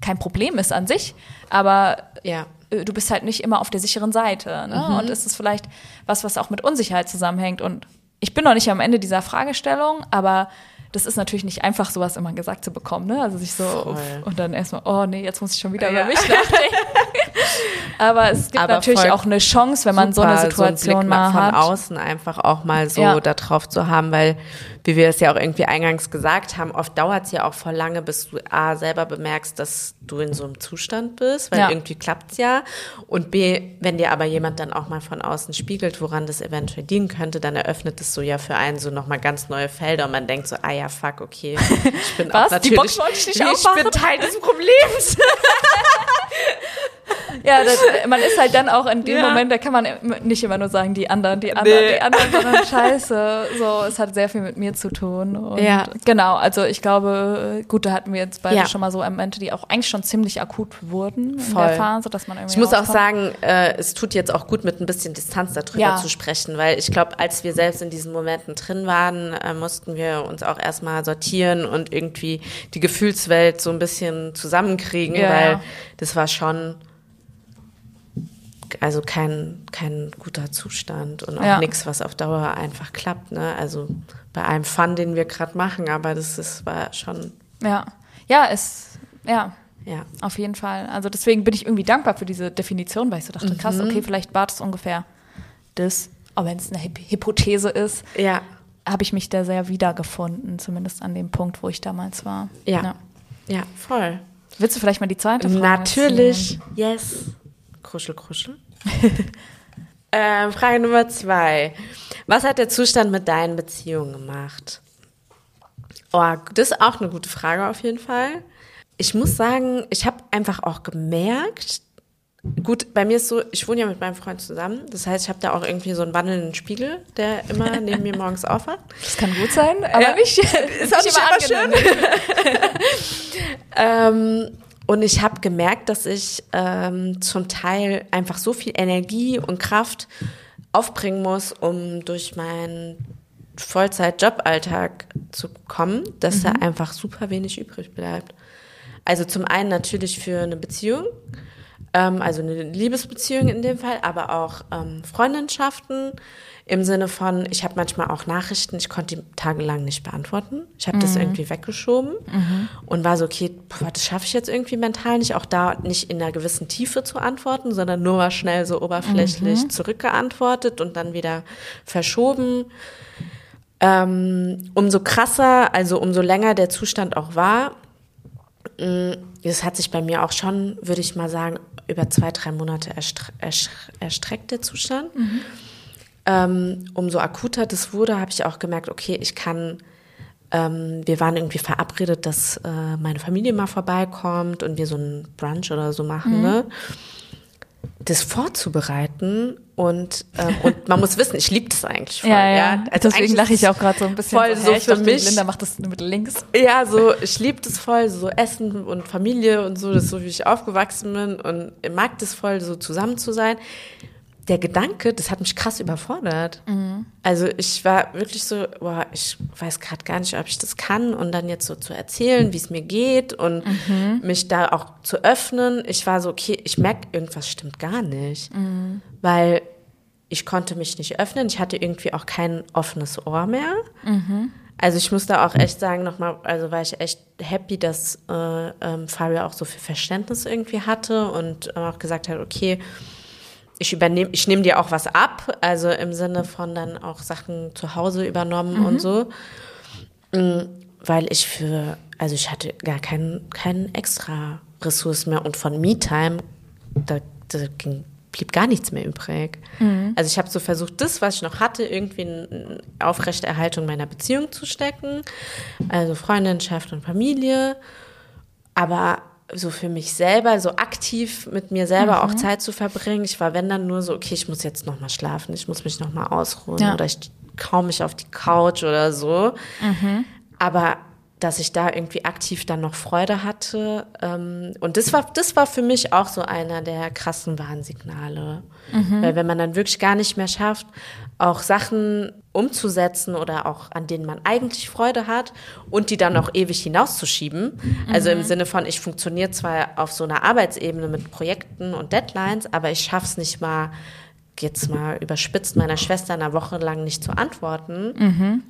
kein Problem ist an sich. Aber ja. Äh, du bist halt nicht immer auf der sicheren Seite. Ne? Mhm. Und es ist vielleicht was, was auch mit Unsicherheit zusammenhängt. Und ich bin noch nicht am Ende dieser Fragestellung, aber das ist natürlich nicht einfach, sowas immer gesagt zu bekommen, ne? Also sich so Voll. und dann erstmal, oh nee, jetzt muss ich schon wieder ja. über mich nachdenken. Aber es gibt Aber natürlich auch eine Chance, wenn man so eine Situation so mal hat. Von außen einfach auch mal so ja. da drauf zu haben, weil, wie wir es ja auch irgendwie eingangs gesagt haben, oft dauert es ja auch voll lange, bis du A, selber bemerkst, dass du in so einem Zustand bist, weil ja. irgendwie klappt's ja. Und B, wenn dir aber jemand dann auch mal von außen spiegelt, woran das eventuell dienen könnte, dann eröffnet es so ja für einen so nochmal ganz neue Felder und man denkt so, ah ja, fuck, okay, ich bin Was? auch natürlich, ich, ich bin Teil des Problems. ja, das, man ist halt dann auch in dem ja. Moment, da kann man nicht immer nur sagen, die anderen, die anderen, nee. die anderen, sondern scheiße. So, es hat sehr viel mit mir zu tun. Und ja. Genau, also ich glaube, gut, da hatten wir jetzt beide ja. schon mal so Momente, die auch eigentlich schon ziemlich akut wurden Voll. in der Phase, dass man irgendwie. Ich muss auch sagen, äh, es tut jetzt auch gut, mit ein bisschen Distanz darüber ja. zu sprechen, weil ich glaube, als wir selbst in diesen Momenten drin waren, äh, mussten wir uns auch erstmal sortieren und irgendwie die Gefühlswelt so ein bisschen zusammenkriegen, weil das war schon also kein, kein guter Zustand und auch ja. nichts, was auf Dauer einfach klappt. Ne? Also bei einem Fun, den wir gerade machen, aber das ist, war schon. Ja, ja, es, ja. Ja. Auf jeden Fall. Also deswegen bin ich irgendwie dankbar für diese Definition, weil ich so dachte, mhm. krass, okay, vielleicht war das ungefähr das, aber wenn es eine Hypothese ist, ja. habe ich mich da sehr wiedergefunden, zumindest an dem Punkt, wo ich damals war. Ja. Ja, ja voll. Willst du vielleicht mal die zweite Frage Natürlich, ziehen? yes. Kruschel, Kruschel. äh, Frage Nummer zwei. Was hat der Zustand mit deinen Beziehungen gemacht? Oh, das ist auch eine gute Frage auf jeden Fall. Ich muss sagen, ich habe einfach auch gemerkt, gut, bei mir ist so, ich wohne ja mit meinem Freund zusammen. Das heißt, ich habe da auch irgendwie so einen wandelnden Spiegel, der immer neben mir morgens aufwacht. Das kann gut sein, aber ja. nicht, ist auch nicht immer, immer schön. ähm, und ich habe gemerkt, dass ich ähm, zum Teil einfach so viel Energie und Kraft aufbringen muss, um durch meinen Vollzeit-Joballtag zu kommen, dass mhm. da einfach super wenig übrig bleibt. Also zum einen natürlich für eine Beziehung, ähm, also eine Liebesbeziehung in dem Fall, aber auch ähm, Freundschaften im Sinne von, ich habe manchmal auch Nachrichten, ich konnte die tagelang nicht beantworten. Ich habe mhm. das irgendwie weggeschoben mhm. und war so, okay, boah, das schaffe ich jetzt irgendwie mental nicht, auch da nicht in einer gewissen Tiefe zu antworten, sondern nur mal schnell so oberflächlich mhm. zurückgeantwortet und dann wieder verschoben. Ähm, umso krasser, also umso länger der Zustand auch war, mm, das hat sich bei mir auch schon, würde ich mal sagen, über zwei, drei Monate erstreckt, der Zustand. Mhm. ähm, umso akuter das wurde, habe ich auch gemerkt, okay, ich kann ähm, wir waren irgendwie verabredet, dass äh, meine Familie mal vorbeikommt und wir so ein Brunch oder so machen, mhm. ne? Das vorzubereiten und, ähm, und man muss wissen, ich liebe das eigentlich voll. Ja, ja. ja. Also Deswegen lache ich auch gerade so ein bisschen. Voll so, so für dachte, mich. Linda macht das mit links. Ja, so ich liebe das voll, so Essen und Familie und so, das ist so wie ich aufgewachsen bin und mag das voll, so zusammen zu sein der Gedanke, das hat mich krass überfordert. Mhm. Also ich war wirklich so, boah, ich weiß gerade gar nicht, ob ich das kann und dann jetzt so zu erzählen, wie es mir geht und mhm. mich da auch zu öffnen. Ich war so, okay, ich merke, irgendwas stimmt gar nicht, mhm. weil ich konnte mich nicht öffnen. Ich hatte irgendwie auch kein offenes Ohr mehr. Mhm. Also ich muss da auch echt sagen, nochmal, also war ich echt happy, dass äh, ähm, Fabio auch so viel Verständnis irgendwie hatte und auch gesagt hat, okay, ich übernehme, ich nehme dir auch was ab, also im Sinne von dann auch Sachen zu Hause übernommen mhm. und so. Mm, weil ich für, also ich hatte gar keinen keinen extra Ressource mehr und von Me-Time, da, da ging, blieb gar nichts mehr übrig. Mhm. Also ich habe so versucht, das, was ich noch hatte, irgendwie in Aufrechterhaltung meiner Beziehung zu stecken, also Freundinschaft und Familie, aber so für mich selber, so aktiv mit mir selber mhm. auch Zeit zu verbringen. Ich war, wenn dann nur so, okay, ich muss jetzt noch mal schlafen, ich muss mich noch mal ausruhen ja. oder ich kaum mich auf die Couch oder so. Mhm. Aber dass ich da irgendwie aktiv dann noch Freude hatte. Ähm, und das war, das war für mich auch so einer der krassen Warnsignale. Mhm. Weil wenn man dann wirklich gar nicht mehr schafft, auch Sachen umzusetzen oder auch an denen man eigentlich Freude hat und die dann auch ewig hinauszuschieben. Mhm. Also im mhm. Sinne von, ich funktioniere zwar auf so einer Arbeitsebene mit Projekten und Deadlines, aber ich schaff's nicht mal, jetzt mal überspitzt meiner Schwester eine Woche lang nicht zu antworten. Mhm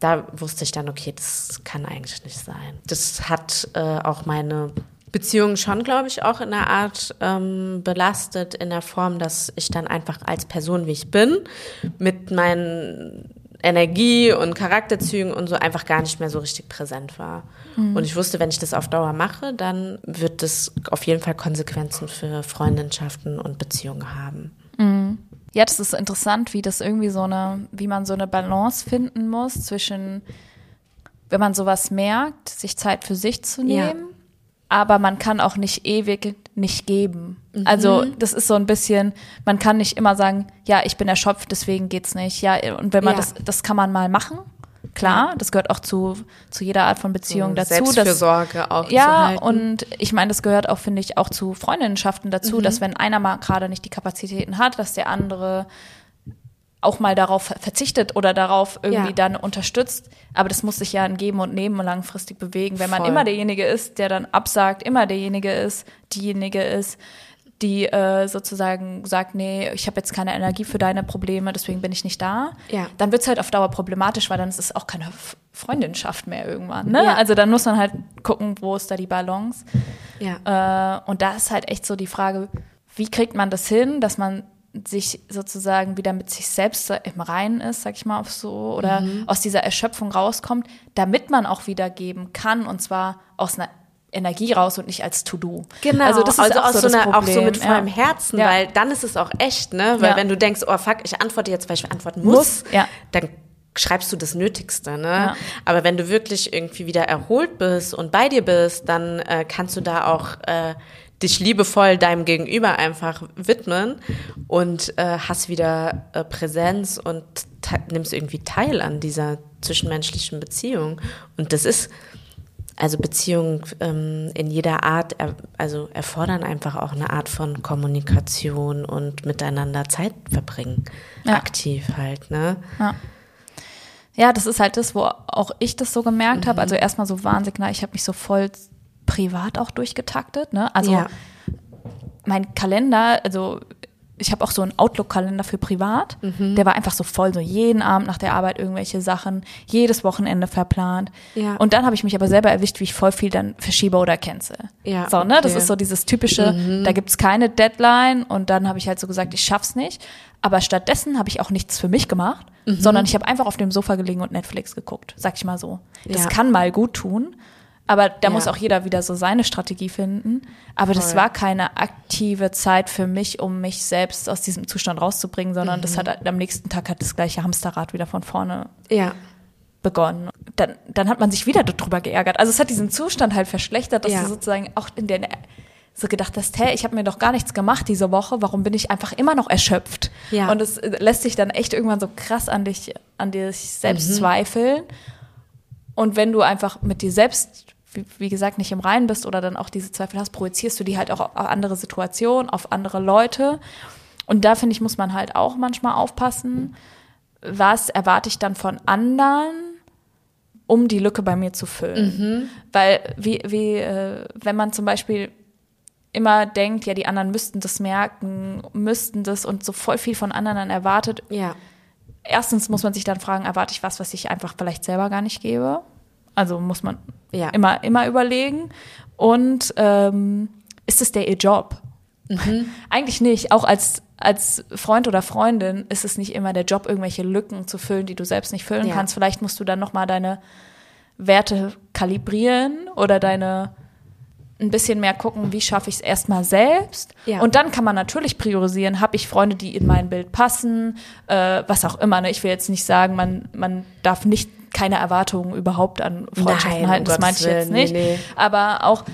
da wusste ich dann, okay, das kann eigentlich nicht sein. Das hat äh, auch meine Beziehung schon, glaube ich, auch in einer Art ähm, belastet, in der Form, dass ich dann einfach als Person, wie ich bin, mit meinen Energie und Charakterzügen und so einfach gar nicht mehr so richtig präsent war. Mhm. Und ich wusste, wenn ich das auf Dauer mache, dann wird das auf jeden Fall Konsequenzen für Freundschaften und Beziehungen haben. Mhm. Ja, das ist interessant, wie das irgendwie so eine, wie man so eine Balance finden muss zwischen, wenn man sowas merkt, sich Zeit für sich zu nehmen, ja. aber man kann auch nicht ewig nicht geben. Mhm. Also das ist so ein bisschen, man kann nicht immer sagen, ja, ich bin erschöpft, deswegen geht's nicht. Ja, und wenn man ja. das, das kann man mal machen, Klar, das gehört auch zu, zu jeder Art von Beziehung so, dazu. Selbstfürsorge dass, auch. Ja, und ich meine, das gehört auch, finde ich, auch zu Freundinnenschaften dazu, mhm. dass wenn einer mal gerade nicht die Kapazitäten hat, dass der andere auch mal darauf verzichtet oder darauf irgendwie ja. dann unterstützt. Aber das muss sich ja ein Geben und Nehmen langfristig bewegen. Wenn man Voll. immer derjenige ist, der dann absagt, immer derjenige ist, diejenige ist, die äh, sozusagen sagt, nee, ich habe jetzt keine Energie für deine Probleme, deswegen bin ich nicht da, ja. dann wird es halt auf Dauer problematisch, weil dann ist es auch keine Freundinschaft mehr irgendwann. Ne? Ja. Also dann muss man halt gucken, wo ist da die Balance. Ja. Äh, und da ist halt echt so die Frage, wie kriegt man das hin, dass man sich sozusagen wieder mit sich selbst im Reinen ist, sag ich mal auf so, oder mhm. aus dieser Erschöpfung rauskommt, damit man auch wieder geben kann und zwar aus einer Energie raus und nicht als To-Do. Genau, also das ist also auch, so, so eine, auch so mit vollem ja. Herzen, ja. weil dann ist es auch echt, ne? Weil ja. wenn du denkst, oh fuck, ich antworte jetzt, weil ich antworten muss, muss ja. dann schreibst du das Nötigste, ne? Aber wenn du wirklich irgendwie wieder erholt bist und bei dir bist, dann äh, kannst du da auch äh, dich liebevoll deinem Gegenüber einfach widmen und äh, hast wieder äh, Präsenz und nimmst irgendwie teil an dieser zwischenmenschlichen Beziehung. Und das ist also Beziehungen ähm, in jeder Art, er, also erfordern einfach auch eine Art von Kommunikation und miteinander Zeit verbringen. Ja. Aktiv halt, ne? Ja. Ja, das ist halt das, wo auch ich das so gemerkt mhm. habe. Also erstmal so Warnsignal, ich habe mich so voll privat auch durchgetaktet, ne? Also ja. mein Kalender, also ich habe auch so einen Outlook-Kalender für privat. Mhm. Der war einfach so voll, so jeden Abend nach der Arbeit irgendwelche Sachen, jedes Wochenende verplant. Ja. Und dann habe ich mich aber selber erwischt, wie ich voll viel dann verschiebe oder cancel. Ja, so, ne? Okay. Das ist so dieses typische, mhm. da gibt's keine Deadline und dann habe ich halt so gesagt, ich schaff's nicht. Aber stattdessen habe ich auch nichts für mich gemacht, mhm. sondern ich habe einfach auf dem Sofa gelegen und Netflix geguckt, sag ich mal so. Das ja. kann mal gut tun, Aber da Ja. muss auch jeder wieder so seine Strategie finden. Aber das Voll. war keine aktive Zeit für mich, um mich selbst aus diesem Zustand rauszubringen, sondern Mhm. das hat am nächsten Tag hat das gleiche Hamsterrad wieder von vorne Ja. begonnen. Dann, dann hat man sich wieder darüber geärgert. Also es hat diesen Zustand halt verschlechtert, dass Ja. du sozusagen auch in der so gedacht hast, hey, ich habe mir doch gar nichts gemacht diese Woche, warum bin ich einfach immer noch erschöpft? Ja. Und es äh, lässt sich dann echt irgendwann so krass an dich, an dich selbst Mhm. zweifeln. Und wenn du einfach mit dir selbst, wie, gesagt, nicht im Reinen bist oder dann auch diese Zweifel hast, projizierst du die halt auch auf andere Situationen, auf andere Leute. Und da finde ich, muss man halt auch manchmal aufpassen, was erwarte ich dann von anderen, um die Lücke bei mir zu füllen. Weil wie, wie äh, wenn man zum Beispiel immer denkt, ja, die anderen müssten das merken, müssten das und so voll viel von anderen dann erwartet. Ja. Erstens muss man sich dann fragen, erwarte ich was, was ich einfach vielleicht selber gar nicht gebe? Also muss man Ja. immer, immer überlegen. Und ähm, ist es der ihr Job? Eigentlich nicht. Auch als, als Freund oder Freundin ist es nicht immer der Job, irgendwelche Lücken zu füllen, die du selbst nicht füllen Ja. kannst. Vielleicht musst du dann nochmal deine Werte kalibrieren oder deine ein bisschen mehr gucken, wie schaffe ich es erstmal selbst. Ja. Und dann kann man natürlich priorisieren, habe ich Freunde, die in mein Bild passen, äh, was auch immer. Ne? Ich will jetzt nicht sagen, man, man darf nicht keine Erwartungen überhaupt an Freundschaften Nein, halten, das meinte ich jetzt nicht. nee, nee. Aber auch,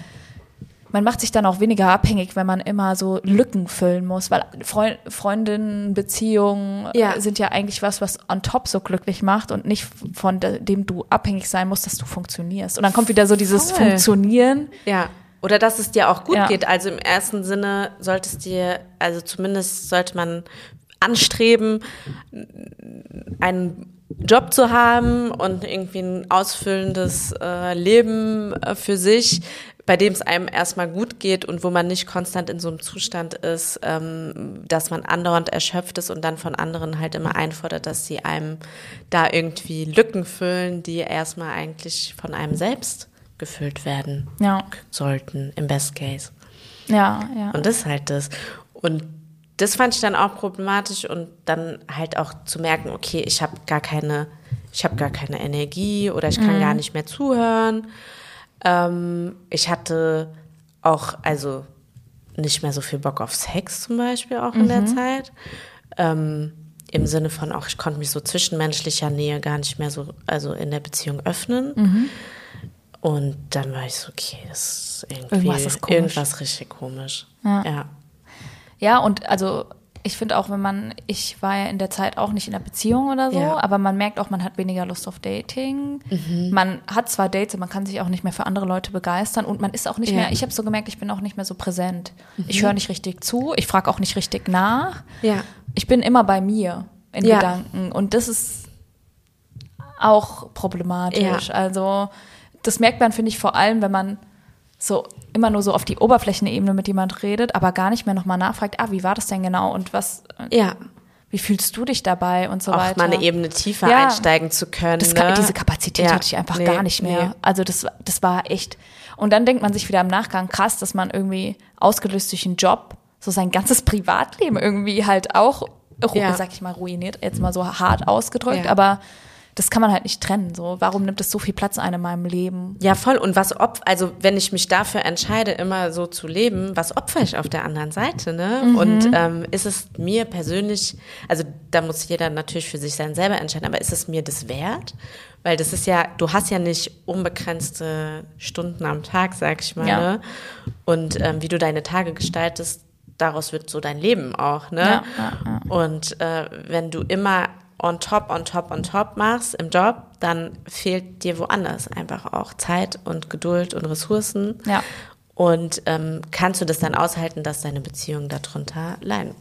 man macht sich dann auch weniger abhängig, wenn man immer so Lücken füllen muss, weil Freund, Freundinnen, Beziehungen Ja. sind ja eigentlich was, was on top so glücklich macht und nicht von de dem du abhängig sein musst, dass du funktionierst. Und dann kommt wieder so dieses Voll. Funktionieren. Ja. Oder dass es dir auch gut Ja. geht. Also im ersten Sinne sollte es dir, also zumindest sollte man anstreben, einen Job zu haben und irgendwie ein ausfüllendes äh, Leben äh, für sich, bei dem es einem erstmal gut geht und wo man nicht konstant in so einem Zustand ist, ähm, dass man andauernd erschöpft ist und dann von anderen halt immer einfordert, dass sie einem da irgendwie Lücken füllen, die erstmal eigentlich von einem selbst gefüllt werden Ja, sollten, im Best Case. ja, ja. Und das ist halt das. Und das fand ich dann auch problematisch und dann halt auch zu merken, okay, ich habe gar keine, ich habe gar keine Energie oder ich kann gar nicht mehr zuhören. Ähm, ich hatte auch, also nicht mehr so viel Bock auf Sex zum Beispiel auch in der Zeit. Ähm, Im Sinne von auch, ich konnte mich so zwischenmenschlicher Nähe gar nicht mehr so, also in der Beziehung öffnen. Und dann war ich so, okay, das ist irgendwie Irgendwas ist komisch. irgendwas richtig komisch. Ja. ja. Ja, und also ich finde auch, wenn man, ich war ja in der Zeit auch nicht in einer Beziehung oder so, Ja. aber man merkt auch, man hat weniger Lust auf Dating. Man hat zwar Dates, aber man kann sich auch nicht mehr für andere Leute begeistern und man ist auch nicht Ja. mehr, ich habe so gemerkt, ich bin auch nicht mehr so präsent. Ich höre nicht richtig zu, ich frage auch nicht richtig nach. Ja. Ich bin immer bei mir in. Gedanken und das ist auch problematisch. Also das merkt man, finde ich, vor allem, wenn man so immer nur so auf die Oberflächenebene mit jemand redet, aber gar nicht mehr nochmal nachfragt, ah, wie war das denn genau und was, Ja. wie fühlst du dich dabei und so Auch weiter. mal eine Ebene tiefer Ja. einsteigen zu können. Das ne? Diese Kapazität Ja. hatte ich einfach Nee, gar nicht mehr. nee. Also das, das war echt. Und dann denkt man sich wieder im Nachgang, krass, dass man irgendwie ausgelöst durch einen Job so sein ganzes Privatleben irgendwie halt auch, Ja. sag ich mal, ruiniert, jetzt mal so hart ausgedrückt, Ja. aber das kann man halt nicht trennen. So, warum nimmt es so viel Platz ein in meinem Leben? Ja, voll. Und was opf also wenn ich mich dafür entscheide, immer so zu leben, was opfer ich auf der anderen Seite, ne? Mhm. Und ähm, ist es mir persönlich, also da muss jeder natürlich für sich sein selber entscheiden, aber ist es mir das wert? Weil das ist ja, du hast ja nicht unbegrenzte Stunden am Tag, sag ich mal, Ja. ne? Und ähm, wie du deine Tage gestaltest, daraus wird so dein Leben auch, ne? Ja, ja, ja. Und äh, wenn du immer on top, on top, on top machst im Job, dann fehlt dir woanders einfach auch Zeit und Geduld und Ressourcen. Ja. Und ähm, kannst du das dann aushalten, dass deine Beziehungen darunter leiden?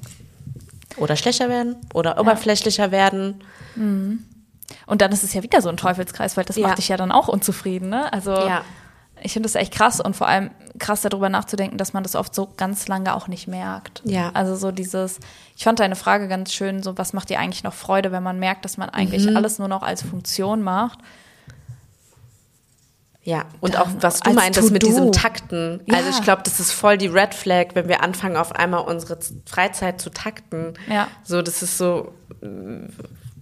Oder schlechter werden oder oberflächlicher werden. Und dann ist es ja wieder so ein Teufelskreis, weil das Ja. macht dich ja dann auch unzufrieden, ne? Also Ja. Ich finde das echt krass und vor allem krass darüber nachzudenken, dass man das oft so ganz lange auch nicht merkt. Ja. Also so dieses, ich fand deine Frage ganz schön, so was macht dir eigentlich noch Freude, wenn man merkt, dass man eigentlich Mhm. alles nur noch als Funktion macht. Ja, und Dann auch was du meintest mit diesem Takten. Also Ja. ich glaube, das ist voll die Red Flag, wenn wir anfangen, auf einmal unsere Freizeit zu takten. Ja. So, das ist so, mm,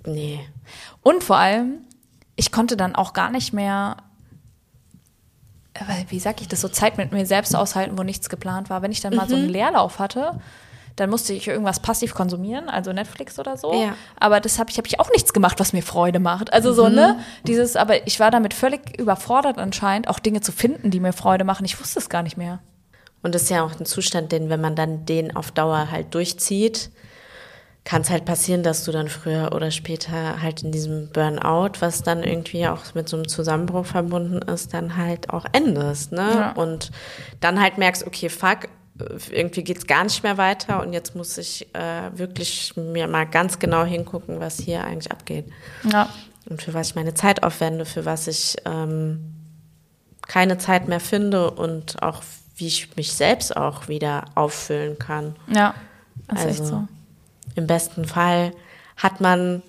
nee. Und vor allem, ich konnte dann auch gar nicht mehr wie sag ich das, so Zeit mit mir selbst aushalten, wo nichts geplant war. Wenn ich dann mal so einen Leerlauf hatte, dann musste ich irgendwas passiv konsumieren, also Netflix oder so. Ja. Aber das habe ich, habe ich auch nichts gemacht, was mir Freude macht. Also so, ne? Dieses, aber ich war damit völlig überfordert anscheinend, auch Dinge zu finden, die mir Freude machen. Ich wusste es gar nicht mehr. Und das ist ja auch ein Zustand, den, wenn man dann den auf Dauer halt durchzieht, kann es halt passieren, dass du dann früher oder später halt in diesem Burnout, was dann irgendwie auch mit so einem Zusammenbruch verbunden ist, dann halt auch endest, ne? Ja. Und dann halt merkst, okay, fuck, irgendwie geht's gar nicht mehr weiter und jetzt muss ich äh, wirklich mir mal ganz genau hingucken, was hier eigentlich abgeht. Ja. Und für was ich meine Zeit aufwende, für was ich ähm, keine Zeit mehr finde und auch wie ich mich selbst auch wieder auffüllen kann. Ja. Das ist Also, echt so. Im besten Fall hat man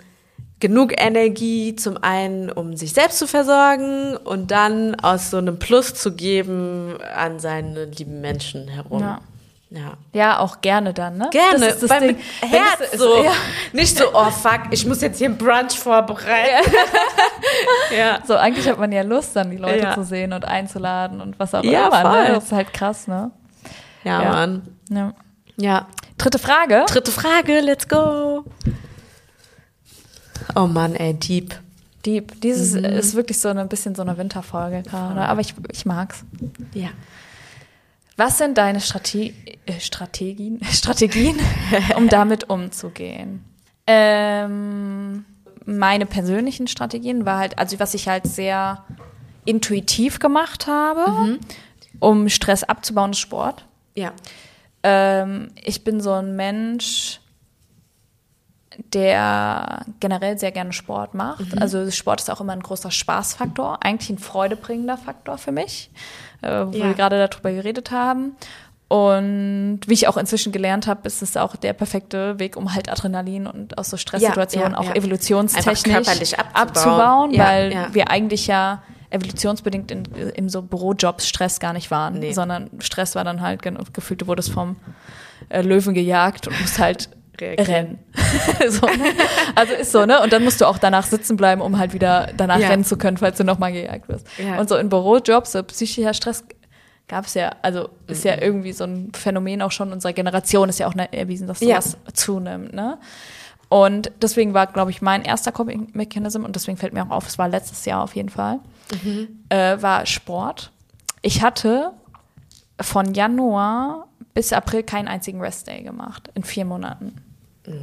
genug Energie zum einen, um sich selbst zu versorgen und dann aus so einem Plus zu geben an seine lieben Menschen herum. Ja. Ja. Ja, auch gerne dann, ne? Gerne, Das ist das Ding. Herz es- so. Ja. Nicht so, oh fuck, ich muss jetzt hier ein Brunch vorbereiten. Ja. So, eigentlich hat man ja Lust, dann die Leute Ja. zu sehen und einzuladen und was auch Ja, immer. Ne? Das ist halt krass, ne? Ja, Ja. Mann. Ja. Ja. Dritte Frage. Dritte Frage, let's go. Oh Mann, ey, deep. Deep. Dieses Mhm. ist wirklich so ein bisschen so eine Winterfolge gerade, aber ich, ich mag's. Ja. Was sind deine Strate äh, Strategien, Strategien, um damit umzugehen? Ähm, meine persönlichen Strategien war halt, also was ich halt sehr intuitiv gemacht habe, Mhm. um Stress abzubauen, ist Sport. Ja. Ähm, ich bin so ein Mensch, der generell sehr gerne Sport macht. Mhm. Also Sport ist auch immer ein großer Spaßfaktor, eigentlich ein freudebringender Faktor für mich, äh, wo Ja. wir gerade darüber geredet haben. Und wie ich auch inzwischen gelernt habe, ist es auch der perfekte Weg, um halt Adrenalin und aus so Stresssituationen Ja, ja, auch evolutionstechnisch körperlich abzubauen. abzubauen, weil wir eigentlich ja evolutionsbedingt in, in so Bürojobs Stress gar nicht waren, Nee. sondern Stress war dann halt gen- gefühlt, du wurdest vom äh, Löwen gejagt und musst halt rennen. so, ne? Also ist so, ne? Und dann musst du auch danach sitzen bleiben, um halt wieder danach Ja. rennen zu können, falls du nochmal gejagt wirst. Ja. Und so in Bürojobs, so psychischer Stress gab es ja, also ist Mhm. ja irgendwie so ein Phänomen auch schon unserer Generation, ist ja auch ne- erwiesen, dass Ja. sowas zunimmt, ne? Und deswegen war, glaube ich, mein erster Coping-Mechanism, und deswegen fällt mir auch auf, es war letztes Jahr auf jeden Fall, Mhm. äh, war Sport. Ich hatte von Januar bis April keinen einzigen Restday gemacht, in vier Monaten.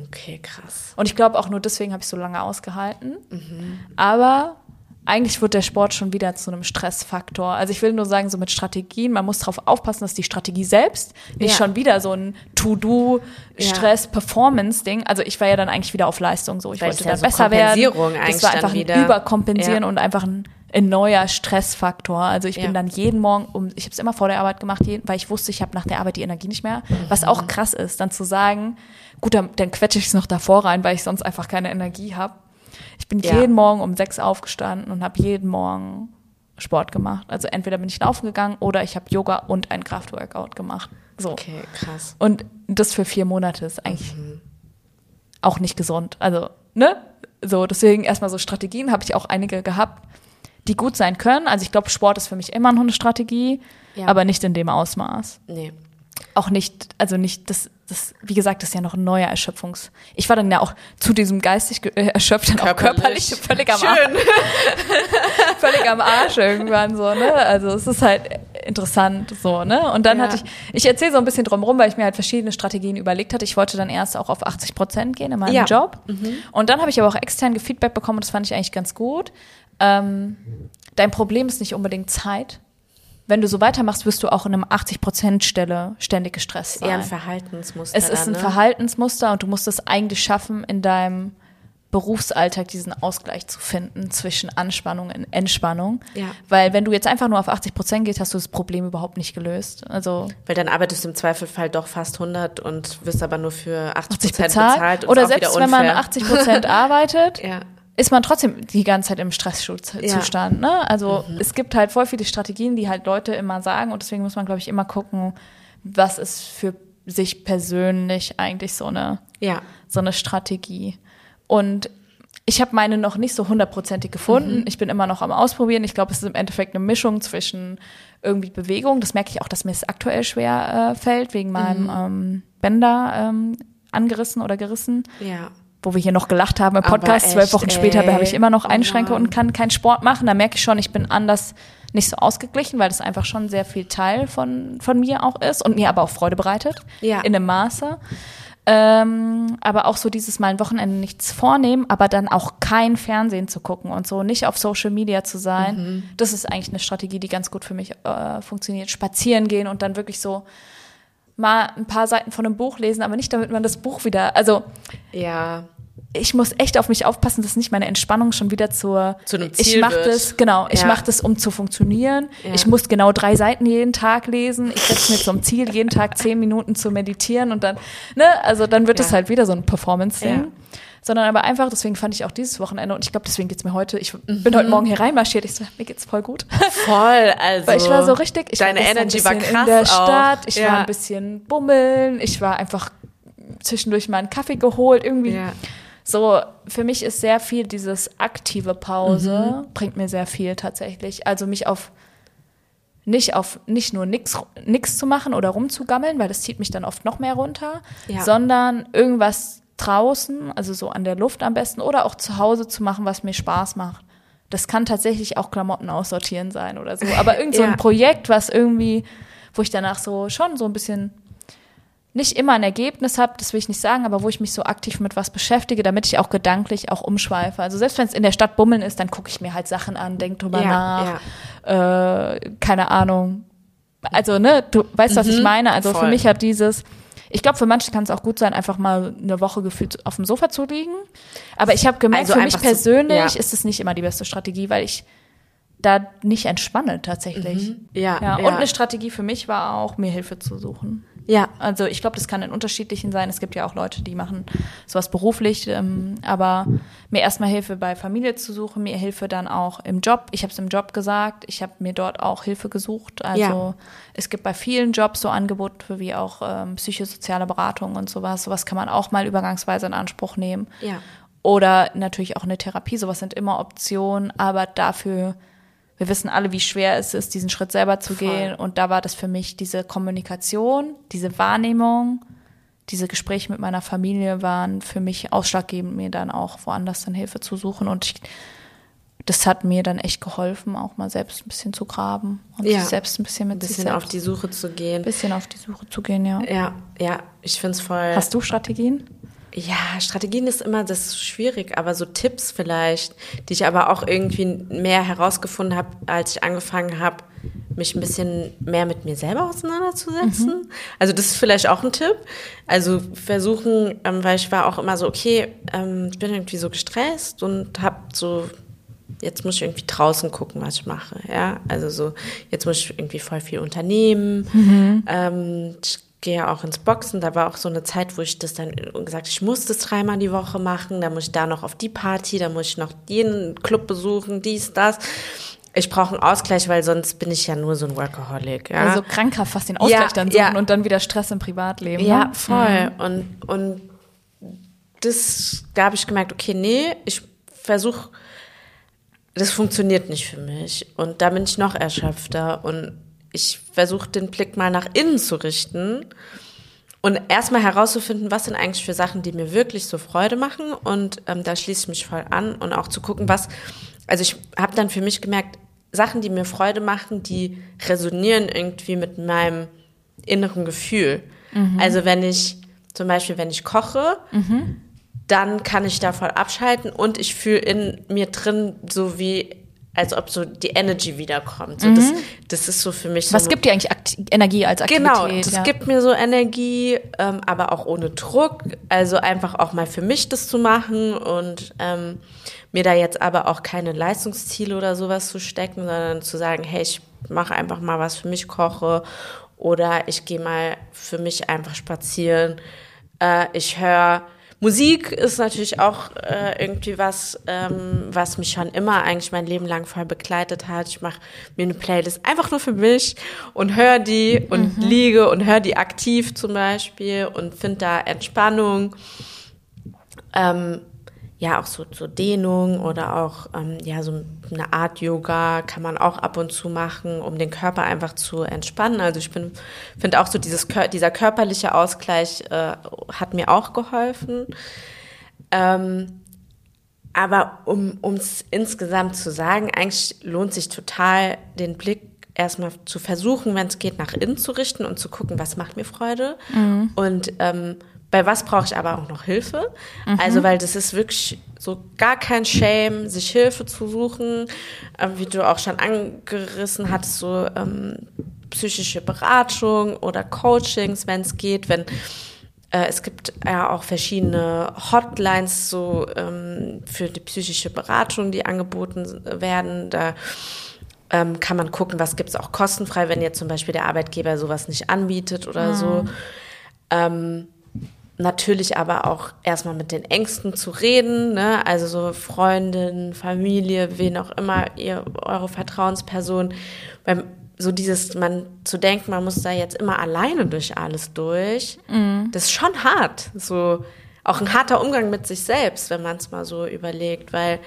Okay, krass. Und ich glaube auch nur deswegen habe ich so lange ausgehalten. Aber eigentlich wird der Sport schon wieder zu einem Stressfaktor. Also ich will nur sagen, so mit Strategien, man muss darauf aufpassen, dass die Strategie selbst nicht Ja. schon wieder so ein To-Do-Stress-Performance-Ding. Also ich war ja dann eigentlich wieder auf Leistung so. Ich Weil wollte ja dann so besser werden. Das war einfach ein. Überkompensieren Ja. und einfach ein, ein neuer Stressfaktor. Also ich bin Ja. dann jeden Morgen um, ich habe es immer vor der Arbeit gemacht, weil ich wusste, ich habe nach der Arbeit die Energie nicht mehr. Was Mhm. auch krass ist, dann zu sagen, gut, dann, dann quetsche ich es noch davor rein, weil ich sonst einfach keine Energie habe. Ich bin Ja. jeden Morgen um sechs aufgestanden und habe jeden Morgen Sport gemacht. Also entweder bin ich laufen gegangen oder ich habe Yoga und ein Kraftworkout gemacht. So. Okay, krass. Und das für vier Monate ist eigentlich auch nicht gesund. Also, ne? So, deswegen erstmal so Strategien habe ich auch einige gehabt, die gut sein können. Also ich glaube, Sport ist für mich immer noch eine Strategie, Ja. aber nicht in dem Ausmaß. Nee. Auch nicht, also nicht, das, das, wie gesagt, das ist ja noch ein neuer Erschöpfungs. Ich war dann ja auch zu diesem geistig ge- äh, erschöpft dann auch körperlich völlig am Arsch. Schön. völlig am Arsch irgendwann so, ne? Also es ist halt interessant so, ne? Und dann Ja. hatte ich, ich erzähle so ein bisschen drumherum, weil ich mir halt verschiedene Strategien überlegt hatte. Ich wollte dann erst auch auf 80 Prozent gehen in meinem Ja. Mhm. Job. Und dann habe ich aber auch extern Feedback bekommen und das fand ich eigentlich ganz gut. Ähm, dein Problem ist nicht unbedingt Zeit. Wenn du so weitermachst, wirst du auch in einem 80 Prozent Stelle ständig gestresst Eher ein sein. Verhaltensmuster. Es ist ein ne? Verhaltensmuster und du musst es eigentlich schaffen, in deinem Berufsalltag diesen Ausgleich zu finden zwischen Anspannung und Entspannung. Ja. Weil wenn du jetzt einfach nur auf 80 Prozent gehst, hast du das Problem überhaupt nicht gelöst. Also Weil dann arbeitest du im Zweifelfall doch fast 100 und wirst aber nur für 80 80 Prozent bezahlt. bezahlt. Oder selbst wenn man unfair. 80 Prozent arbeitet, Ja. Ist man trotzdem die ganze Zeit im Stresszustand. Ne? Also Mhm. es gibt halt voll viele Strategien, die halt Leute immer sagen und deswegen muss man, glaube ich, immer gucken, was ist für sich persönlich eigentlich so eine Ja. so eine Strategie. Und ich habe meine noch nicht so hundertprozentig gefunden. Mhm. Ich bin immer noch am Ausprobieren. Ich glaube, es ist im Endeffekt eine Mischung zwischen irgendwie Bewegung. Das merke ich auch, dass mir es aktuell schwer äh, fällt, wegen meinem Mhm. ähm, Bänder ähm, angerissen oder gerissen. Ja. Wo wir hier noch gelacht haben im Podcast. Zwölf echt, Wochen später habe ich immer noch Oh Einschränkungen Mann. und kann keinen Sport machen. Da merke ich schon, ich bin anders nicht so ausgeglichen, weil das einfach schon sehr viel Teil von, von mir auch ist und mir aber auch Freude bereitet. Ja. In einem Maße. Ähm, aber auch so dieses Mal ein Wochenende nichts vornehmen, aber dann auch kein Fernsehen zu gucken und so nicht auf Social Media zu sein. Mhm. Das ist eigentlich eine Strategie, die ganz gut für mich äh, funktioniert. Spazieren gehen und dann wirklich so mal ein paar Seiten von einem Buch lesen, aber nicht damit man das Buch wieder, also Ja. Ich muss echt auf mich aufpassen, dass nicht meine Entspannung schon wieder zur Zu einem ich Ziel mache wird. das genau, ich Ja. mache das um zu funktionieren. Ja. Ich muss genau drei Seiten jeden Tag lesen. Ich setze mir zum Ziel jeden Tag zehn Minuten zu meditieren und dann ne, also dann wird es Ja. halt wieder so ein Performance Ding. Ja. Sondern aber einfach, deswegen fand ich auch dieses Wochenende und ich glaube, deswegen geht's mir heute. Ich Mhm. bin heute Morgen hier reinmarschiert. Ich so, mir geht's voll gut. Voll, also. Weil ich war so richtig, ich Deine war Energy war krass in der auch. Stadt, ich Ja. war ein bisschen bummeln, ich war einfach zwischendurch mal einen Kaffee geholt, irgendwie. So, für mich ist sehr viel dieses aktive Pause, Mhm. bringt mir sehr viel tatsächlich. Also mich auf nicht auf nicht nur nix, nix zu machen oder rumzugammeln, weil das zieht mich dann oft noch mehr runter, Ja. sondern irgendwas draußen, also so an der Luft am besten oder auch zu Hause zu machen, was mir Spaß macht. Das kann tatsächlich auch Klamotten aussortieren sein oder so. Aber irgend so Ja. ein Projekt, was irgendwie, wo ich danach so schon so ein bisschen nicht immer ein Ergebnis habe, das will ich nicht sagen, aber wo ich mich so aktiv mit was beschäftige, damit ich auch gedanklich auch umschweife. Also selbst wenn es in der Stadt bummeln ist, dann gucke ich mir halt Sachen an, denk drüber Ja, nach, äh, keine Ahnung. Also, ne, du weißt, was ich meine. Also für voll. mich hat dieses, ich glaube, für manche kann es auch gut sein, einfach mal eine Woche gefühlt auf dem Sofa zu liegen. Aber ich habe gemerkt, Also für mich persönlich ja. ist es nicht immer die beste Strategie, weil ich da nicht entspanne tatsächlich. Ja, Ja, ja. und eine Strategie für mich war auch, mir Hilfe zu suchen. Ja. Also ich glaube, das kann in unterschiedlichen sein. Es gibt ja auch Leute, die machen sowas beruflich, ähm, aber mir erstmal Hilfe bei Familie zu suchen, mir Hilfe dann auch im Job. Ich habe es im Job gesagt, ich habe mir dort auch Hilfe gesucht. Also Ja. es gibt bei vielen Jobs so Angebote wie auch ähm, psychosoziale Beratung und sowas. Sowas kann man auch mal übergangsweise in Anspruch nehmen. Ja. Oder natürlich auch eine Therapie, sowas sind immer Optionen, aber dafür, wir wissen alle, wie schwer es ist, diesen Schritt selber zu Voll. gehen. Und da war das für mich diese Kommunikation, diese Wahrnehmung, diese Gespräche mit meiner Familie waren für mich ausschlaggebend, mir dann auch woanders dann Hilfe zu suchen. Und ich, das hat mir dann echt geholfen, auch mal selbst ein bisschen zu graben und Ja. sich selbst ein bisschen mit Ein sich bisschen selbst auf die Suche zu gehen. bisschen auf die Suche zu gehen, ja. Ja, ja, ich find's voll. Hast du Strategien? Ja, Strategien ist immer das ist schwierig, aber so Tipps vielleicht, die ich aber auch irgendwie mehr herausgefunden habe, als ich angefangen habe, mich ein bisschen mehr mit mir selber auseinanderzusetzen. Also das ist vielleicht auch ein Tipp. Also versuchen, ähm, weil ich war auch immer so, okay, ähm, ich bin irgendwie so gestresst und habe so jetzt muss ich irgendwie draußen gucken, was ich mache. Ja, also so, jetzt muss ich irgendwie voll viel unternehmen. Ähm, ich gehe ja auch ins Boxen. Da war auch so eine Zeit, wo ich das dann gesagt, ich muss das dreimal die Woche machen. Da muss ich da noch auf die Party, da muss ich noch jeden Club besuchen, dies, das. Ich brauche einen Ausgleich, weil sonst bin ich ja nur so ein Workaholic. Ja? Also krankhaft fast den Ausgleich Ja, dann suchen ja. und dann wieder Stress im Privatleben. Ja, ne? voll. Und, und das, da habe ich gemerkt, okay, nee, ich versuche, das funktioniert nicht für mich. Und da bin ich noch erschöpfter. Und ich versuche den Blick mal nach innen zu richten und erstmal herauszufinden, was sind eigentlich für Sachen, die mir wirklich so Freude machen. Und ähm, da schließe ich mich voll an und auch zu gucken, was, also ich habe dann für mich gemerkt, Sachen, die mir Freude machen, die resonieren irgendwie mit meinem inneren Gefühl. Also wenn ich zum Beispiel, wenn ich koche, dann kann ich da voll abschalten und ich fühle in mir drin so wie, als ob so die Energy wiederkommt. So das, das ist so für mich so. Was gibt dir eigentlich Akti Energie als Aktivität? Genau, das ja. gibt mir so Energie, ähm, aber auch ohne Druck. Also einfach auch mal für mich das zu machen und ähm, mir da jetzt aber auch keine Leistungsziele oder sowas zu stecken, sondern zu sagen, hey, ich mache einfach mal was für mich, koche oder ich gehe mal für mich einfach spazieren. Äh, ich höre Musik ist natürlich auch äh, irgendwie was, ähm, was mich schon immer eigentlich mein Leben lang voll begleitet hat. Ich mache mir eine Playlist einfach nur für mich und höre die und liege und höre die aktiv zum Beispiel und finde da Entspannung. Ähm, ja auch so, so Dehnung oder auch ähm, ja so eine Art Yoga kann man auch ab und zu machen, um den Körper einfach zu entspannen. Also ich bin finde auch so dieses dieser körperliche Ausgleich äh, hat mir auch geholfen. Ähm, aber um es insgesamt zu sagen, eigentlich lohnt sich total den Blick erstmal zu versuchen, wenn es geht, nach innen zu richten und zu gucken, was macht mir Freude mhm. und ähm, bei was brauche ich aber auch noch Hilfe? Mhm. Also, weil das ist wirklich so gar kein Shame, sich Hilfe zu suchen, äh, wie du auch schon angerissen hattest, so ähm, psychische Beratung oder Coachings, wenn es geht, wenn äh, es gibt ja auch verschiedene Hotlines so ähm, für die psychische Beratung, die angeboten werden. Da ähm, kann man gucken, was gibt es auch kostenfrei, wenn jetzt zum Beispiel der Arbeitgeber sowas nicht anbietet oder mhm. so. Ähm, natürlich aber auch erstmal mit den Ängsten zu reden, ne? also so Freundin, Familie, wen auch immer, ihr, eure Vertrauensperson, beim so dieses, man zu denken, man muss da jetzt immer alleine durch alles durch, mhm. das ist schon hart. So auch ein harter Umgang mit sich selbst, wenn man es mal so überlegt, weil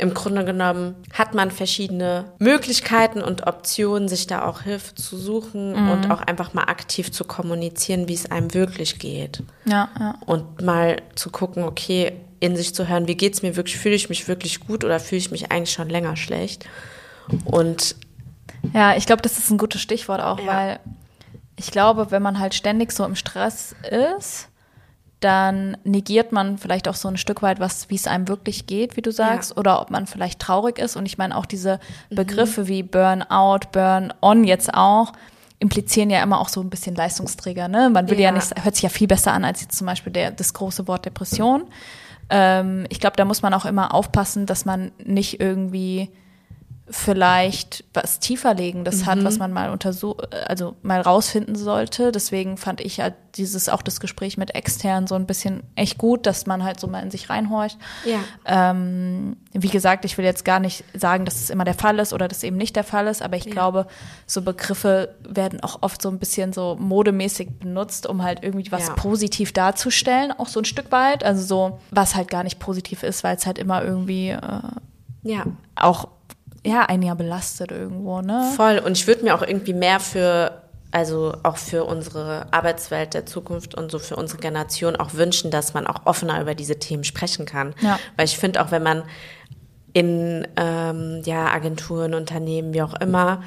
im Grunde genommen hat man verschiedene Möglichkeiten und Optionen, sich da auch Hilfe zu suchen mhm. und auch einfach mal aktiv zu kommunizieren, wie es einem wirklich geht. Ja, ja. Und mal zu gucken, okay, in sich zu hören, wie geht es mir wirklich, fühle ich mich wirklich gut oder fühle ich mich eigentlich schon länger schlecht? Und ja, ich glaube, das ist ein gutes Stichwort auch, ja. weil ich glaube, wenn man halt ständig so im Stress ist, dann negiert man vielleicht auch so ein Stück weit, was, wie es einem wirklich geht, wie du sagst, ja. oder ob man vielleicht traurig ist. Und ich meine auch diese mhm. Begriffe mhm. wie Burnout, Burn-on jetzt auch, implizieren ja immer auch so ein bisschen Leistungsträger. Ne? Man will ja. ja nicht, hört sich ja viel besser an als jetzt zum Beispiel der, das große Wort Depression. Ähm, ich glaube, da muss man auch immer aufpassen, dass man nicht irgendwie vielleicht was tieferlegendes mhm. hat, was man mal untersucht, also mal rausfinden sollte. Deswegen fand ich halt dieses auch das Gespräch mit extern so ein bisschen echt gut, dass man halt so mal in sich reinhorcht. Ja. Ähm, wie gesagt, ich will jetzt gar nicht sagen, dass es immer der Fall ist oder dass eben nicht der Fall ist, aber ich ja. glaube, so Begriffe werden auch oft so ein bisschen so modemäßig benutzt, um halt irgendwie was ja. positiv darzustellen, auch so ein Stück weit. Also so, was halt gar nicht positiv ist, weil es halt immer irgendwie äh, ja. auch ja, ein Jahr belastet irgendwo, ne? Voll. Und ich würde mir auch irgendwie mehr für, also auch für unsere Arbeitswelt der Zukunft und so für unsere Generation auch wünschen, dass man auch offener über diese Themen sprechen kann. Ja. Weil ich finde auch, wenn man in ähm, ja, Agenturen, Unternehmen, wie auch immer,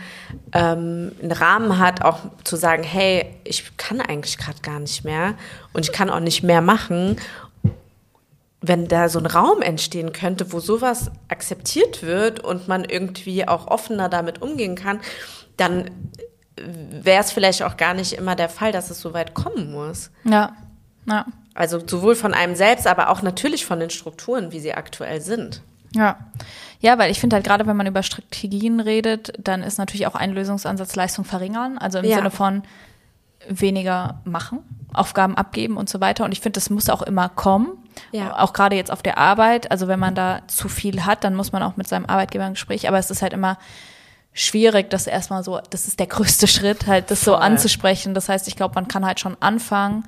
ähm, einen Rahmen hat, auch zu sagen, hey, ich kann eigentlich gerade gar nicht mehr und ich kann auch nicht mehr machen wenn da so ein Raum entstehen könnte, wo sowas akzeptiert wird und man irgendwie auch offener damit umgehen kann, dann wäre es vielleicht auch gar nicht immer der Fall, dass es so weit kommen muss. Ja, ja. Also sowohl von einem selbst, aber auch natürlich von den Strukturen, wie sie aktuell sind. Ja. Ja, weil ich finde halt gerade, wenn man über Strategien redet, dann ist natürlich auch ein Lösungsansatz Leistung verringern. Also im ja. Sinne von weniger machen, Aufgaben abgeben und so weiter. Und ich finde, das muss auch immer kommen. Ja. Auch gerade jetzt auf der Arbeit. Also wenn man da zu viel hat, dann muss man auch mit seinem Arbeitgeber ein Gespräch. Aber es ist halt immer schwierig, das erstmal so, das ist der größte Schritt, halt das Voll. so anzusprechen. Das heißt, ich glaube, man kann halt schon anfangen.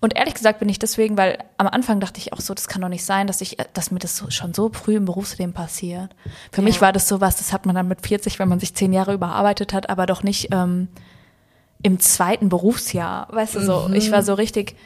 Und ehrlich gesagt bin ich deswegen, weil am Anfang dachte ich auch so, das kann doch nicht sein, dass ich, dass mir das so, schon so früh im Berufsleben passiert. Für ja. mich war das sowas, das hat man dann mit 40, wenn man sich zehn Jahre überarbeitet hat, aber doch nicht ähm, im zweiten Berufsjahr. Weißt du so, mhm. ich war so richtig,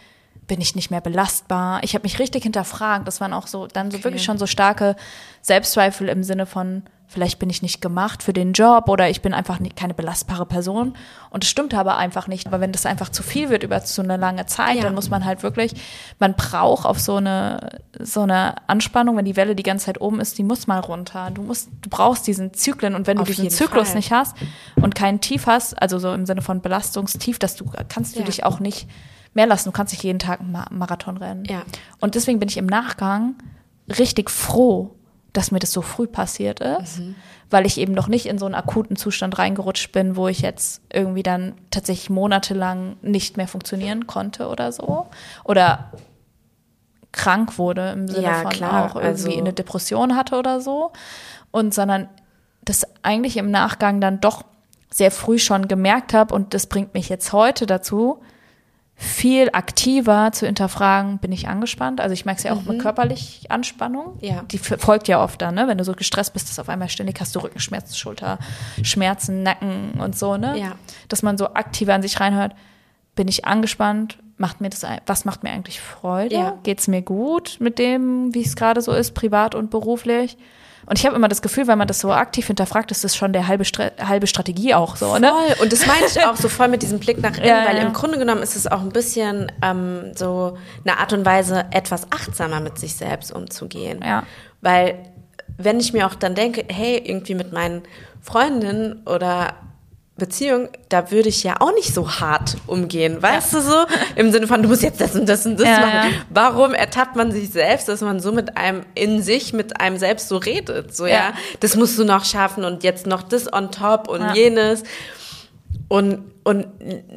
bin ich nicht mehr belastbar. Ich habe mich richtig hinterfragt. Das waren auch so dann so okay. wirklich schon so starke Selbstzweifel im Sinne von vielleicht bin ich nicht gemacht für den Job oder ich bin einfach nicht, keine belastbare Person. Und es stimmt aber einfach nicht. Aber wenn das einfach zu viel wird über so eine lange Zeit, ja. dann muss man halt wirklich, man braucht auf so eine, so eine Anspannung, wenn die Welle die ganze Zeit oben ist, die muss mal runter. Du musst, du brauchst diesen Zyklen und wenn auf du diesen Zyklus Fall. nicht hast und keinen Tief hast, also so im Sinne von Belastungstief, dass du, kannst du ja. dich auch nicht mehr lassen. Du kannst nicht jeden Tag einen Marathon rennen. Ja. Und deswegen bin ich im Nachgang richtig froh, dass mir das so früh passiert ist, mhm. weil ich eben noch nicht in so einen akuten Zustand reingerutscht bin, wo ich jetzt irgendwie dann tatsächlich monatelang nicht mehr funktionieren konnte oder so. Oder krank wurde im Sinne ja, von klar, auch irgendwie also eine Depression hatte oder so. Und sondern das eigentlich im Nachgang dann doch sehr früh schon gemerkt habe und das bringt mich jetzt heute dazu, viel aktiver zu hinterfragen, bin ich angespannt? Also ich merke es ja auch Mhm. mit körperlich Anspannung. Ja. Die folgt ja oft dann, ne? Wenn du so gestresst bist, dass auf einmal ständig hast du Rückenschmerzen, Schulterschmerzen, Nacken und so, ne? Ja. Dass man so aktiver an sich reinhört, bin ich angespannt? Macht mir das, was macht mir eigentlich Freude? Ja. Geht's mir gut mit dem, wie es gerade so ist, privat und beruflich? Und ich habe immer das Gefühl, wenn man das so aktiv hinterfragt, ist das schon der halbe, Stra halbe Strategie auch so, ne? Voll. Und das meine ich auch so voll mit diesem Blick nach innen, Ja, weil ja. im Grunde genommen ist es auch ein bisschen ähm, so eine Art und Weise, etwas achtsamer mit sich selbst umzugehen. Ja. Weil wenn ich mir auch dann denke, hey, irgendwie mit meinen Freundinnen oder Beziehung, da würde ich ja auch nicht so hart umgehen, weißt du so? Im Sinne von, du musst jetzt das und das und das Ja, machen. ja. Warum ertappt man sich selbst, dass man so mit einem in sich, mit einem selbst so redet? So, ja, Ja. das musst du noch schaffen und jetzt noch das on top und Ja. jenes. Und, und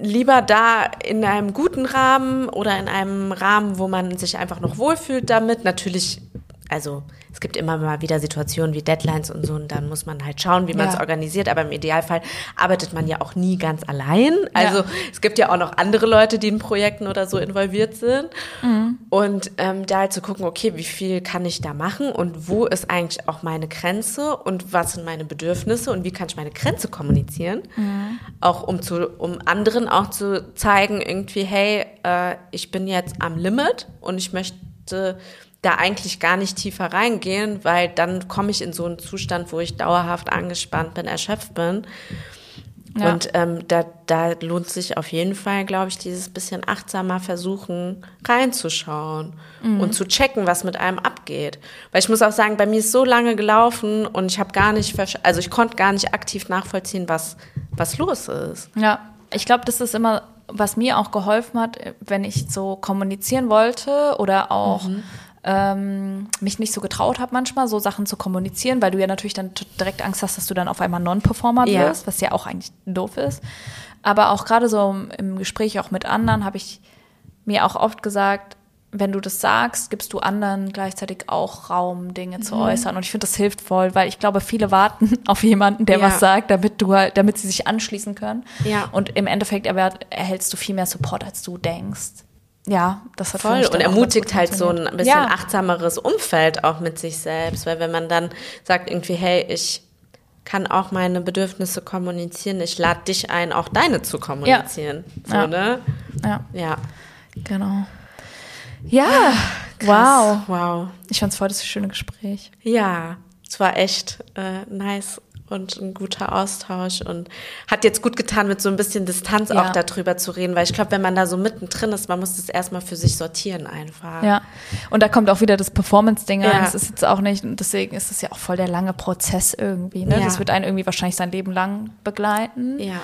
lieber da in einem guten Rahmen oder in einem Rahmen, wo man sich einfach noch wohlfühlt damit. Natürlich, also gibt immer mal wieder Situationen wie Deadlines und so und dann muss man halt schauen, wie man es Ja. organisiert. Aber im Idealfall arbeitet man ja auch nie ganz allein. Also Ja. es gibt ja auch noch andere Leute, die in Projekten oder so involviert sind. Mhm. Und ähm, da halt zu gucken, okay, wie viel kann ich da machen und wo ist eigentlich auch meine Grenze und was sind meine Bedürfnisse und wie kann ich meine Grenze kommunizieren? Mhm. Auch um zu, um anderen auch zu zeigen, irgendwie, hey, äh, ich bin jetzt am Limit und ich möchte da eigentlich gar nicht tiefer reingehen, weil dann komme ich in so einen Zustand, wo ich dauerhaft angespannt bin, erschöpft bin. Ja. Und ähm, da, da lohnt sich auf jeden Fall, glaube ich, dieses bisschen achtsamer versuchen, reinzuschauen und zu checken, was mit einem abgeht. Weil ich muss auch sagen, bei mir ist so lange gelaufen und ich habe gar nicht, also ich konnte gar nicht aktiv nachvollziehen, was, was los ist. Ja, ich glaube, das ist immer, was mir auch geholfen hat, wenn ich so kommunizieren wollte oder auch ähm, mich nicht so getraut habe manchmal, so Sachen zu kommunizieren, weil du ja natürlich dann direkt Angst hast, dass du dann auf einmal Non-Performer Ja. wirst, was ja auch eigentlich doof ist. Aber auch gerade so im- Gespräch auch mit anderen habe ich mir auch oft gesagt, wenn du das sagst, gibst du anderen gleichzeitig auch Raum, Dinge zu äußern. Und ich finde, das hilft voll, weil ich glaube, viele warten auf jemanden, der Ja. was sagt, damit du halt, damit sie sich anschließen können. Ja. Und im Endeffekt erhältst du viel mehr Support, als du denkst. Ja, das hat Voll und ermutigt halt so ein bisschen ja. achtsameres Umfeld auch mit sich selbst, weil wenn man dann sagt irgendwie, hey, ich kann auch meine Bedürfnisse kommunizieren, ich lade dich ein, auch deine zu kommunizieren. So, Ja. ne? Ja, Ja. genau. Ja, wow. Krass. Wow. Ich fand's voll das schöne Gespräch. Ja, es war echt äh, nice und ein guter Austausch und hat jetzt gut getan, mit so ein bisschen Distanz Ja. auch darüber zu reden, weil ich glaube, wenn man da so mittendrin ist, man muss das erstmal für sich sortieren einfach. Ja. Und da kommt auch wieder das Performance-Ding rein. Ja. Das ist jetzt auch nicht, und deswegen ist es ja auch voll der lange Prozess irgendwie. Ne? Ja. Das wird einen irgendwie wahrscheinlich sein Leben lang begleiten. Ja.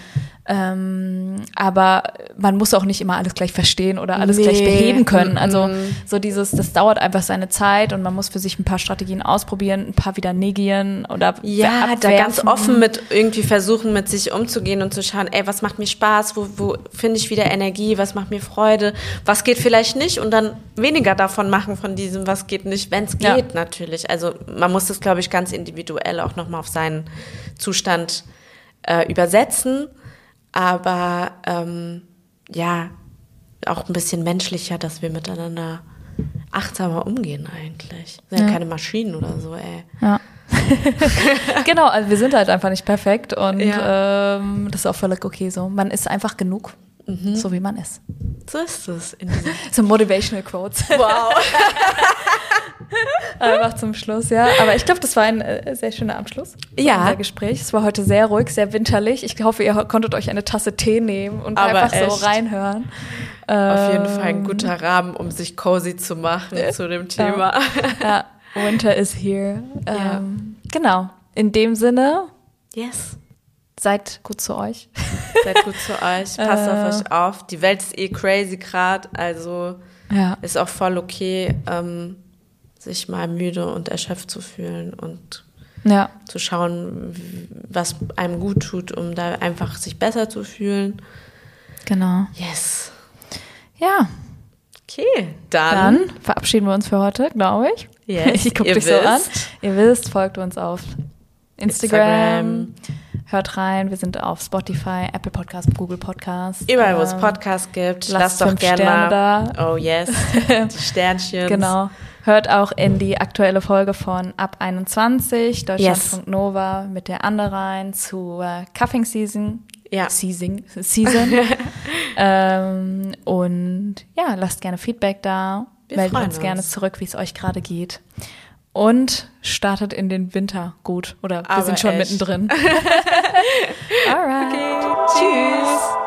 Ähm, aber man muss auch nicht immer alles gleich verstehen oder alles Nee. gleich beheben können. Mhm. Also so dieses, das dauert einfach seine Zeit und man muss für sich ein paar Strategien ausprobieren, ein paar wieder negieren oder Ja, da abwerfen. ganz offen mit irgendwie versuchen, mit sich umzugehen und zu schauen, ey, was macht mir Spaß, wo, wo finde ich wieder Energie, was macht mir Freude, was geht vielleicht nicht und dann weniger davon machen von diesem, was geht nicht, wenn es Ja. geht natürlich. Also man muss das, glaube ich, ganz individuell auch nochmal auf seinen Zustand äh, übersetzen, aber ähm, ja, auch ein bisschen menschlicher, dass wir miteinander achtsamer umgehen eigentlich. Wir sind ja Ja. keine Maschinen oder so, ey. Ja. genau, also wir sind halt einfach nicht perfekt und Ja. ähm, das ist auch völlig okay so. Man ist einfach genug, Mhm. so wie man ist. So ist es. So Motivational Quotes. wow. Einfach zum Schluss, ja. Aber ich glaube, das war ein äh, sehr schöner Abschluss. Ja. Unser Gespräch. Es war heute sehr ruhig, sehr winterlich. Ich hoffe, ihr konntet euch eine Tasse Tee nehmen und Aber einfach so echt. reinhören. Auf jeden Ähm, Fall ein guter Rahmen, um sich cozy zu machen zu dem Thema. Ja, Winter is here. Ähm, Genau. In dem Sinne, Yes. seid gut zu euch. Seid gut zu euch. Passt Äh. auf euch auf. Die Welt ist eh crazy gerade. Also Ja. ist auch voll okay, ähm, sich mal müde und erschöpft zu fühlen und Ja. zu schauen, was einem gut tut, um da einfach sich besser zu fühlen. Genau. Yes. Ja, Okay, dann. dann verabschieden wir uns für heute, glaube ich. Yes, ich gucke ihr dich so an. wisst. Ihr wisst, folgt uns auf Instagram. Instagram. Hört rein, wir sind auf Spotify, Apple Podcast, Google Podcast. Überall, wo es ähm, Podcasts gibt. Lasst, lasst doch gerne mal. Da. Oh yes, die Sternchen. Genau. Hört auch in die aktuelle Folge von Ab 21, Deutschlandfunk yes. Nova mit der Anne rein zu äh, Cuffing Season. Ja. Season. Season. ähm, und ja, lasst gerne Feedback da. Wir Meldet uns, uns gerne zurück, wie es euch gerade geht. Und startet in den Winter gut. Oder wir Aber sind schon echt. mittendrin. Alright. Okay. Tschüss.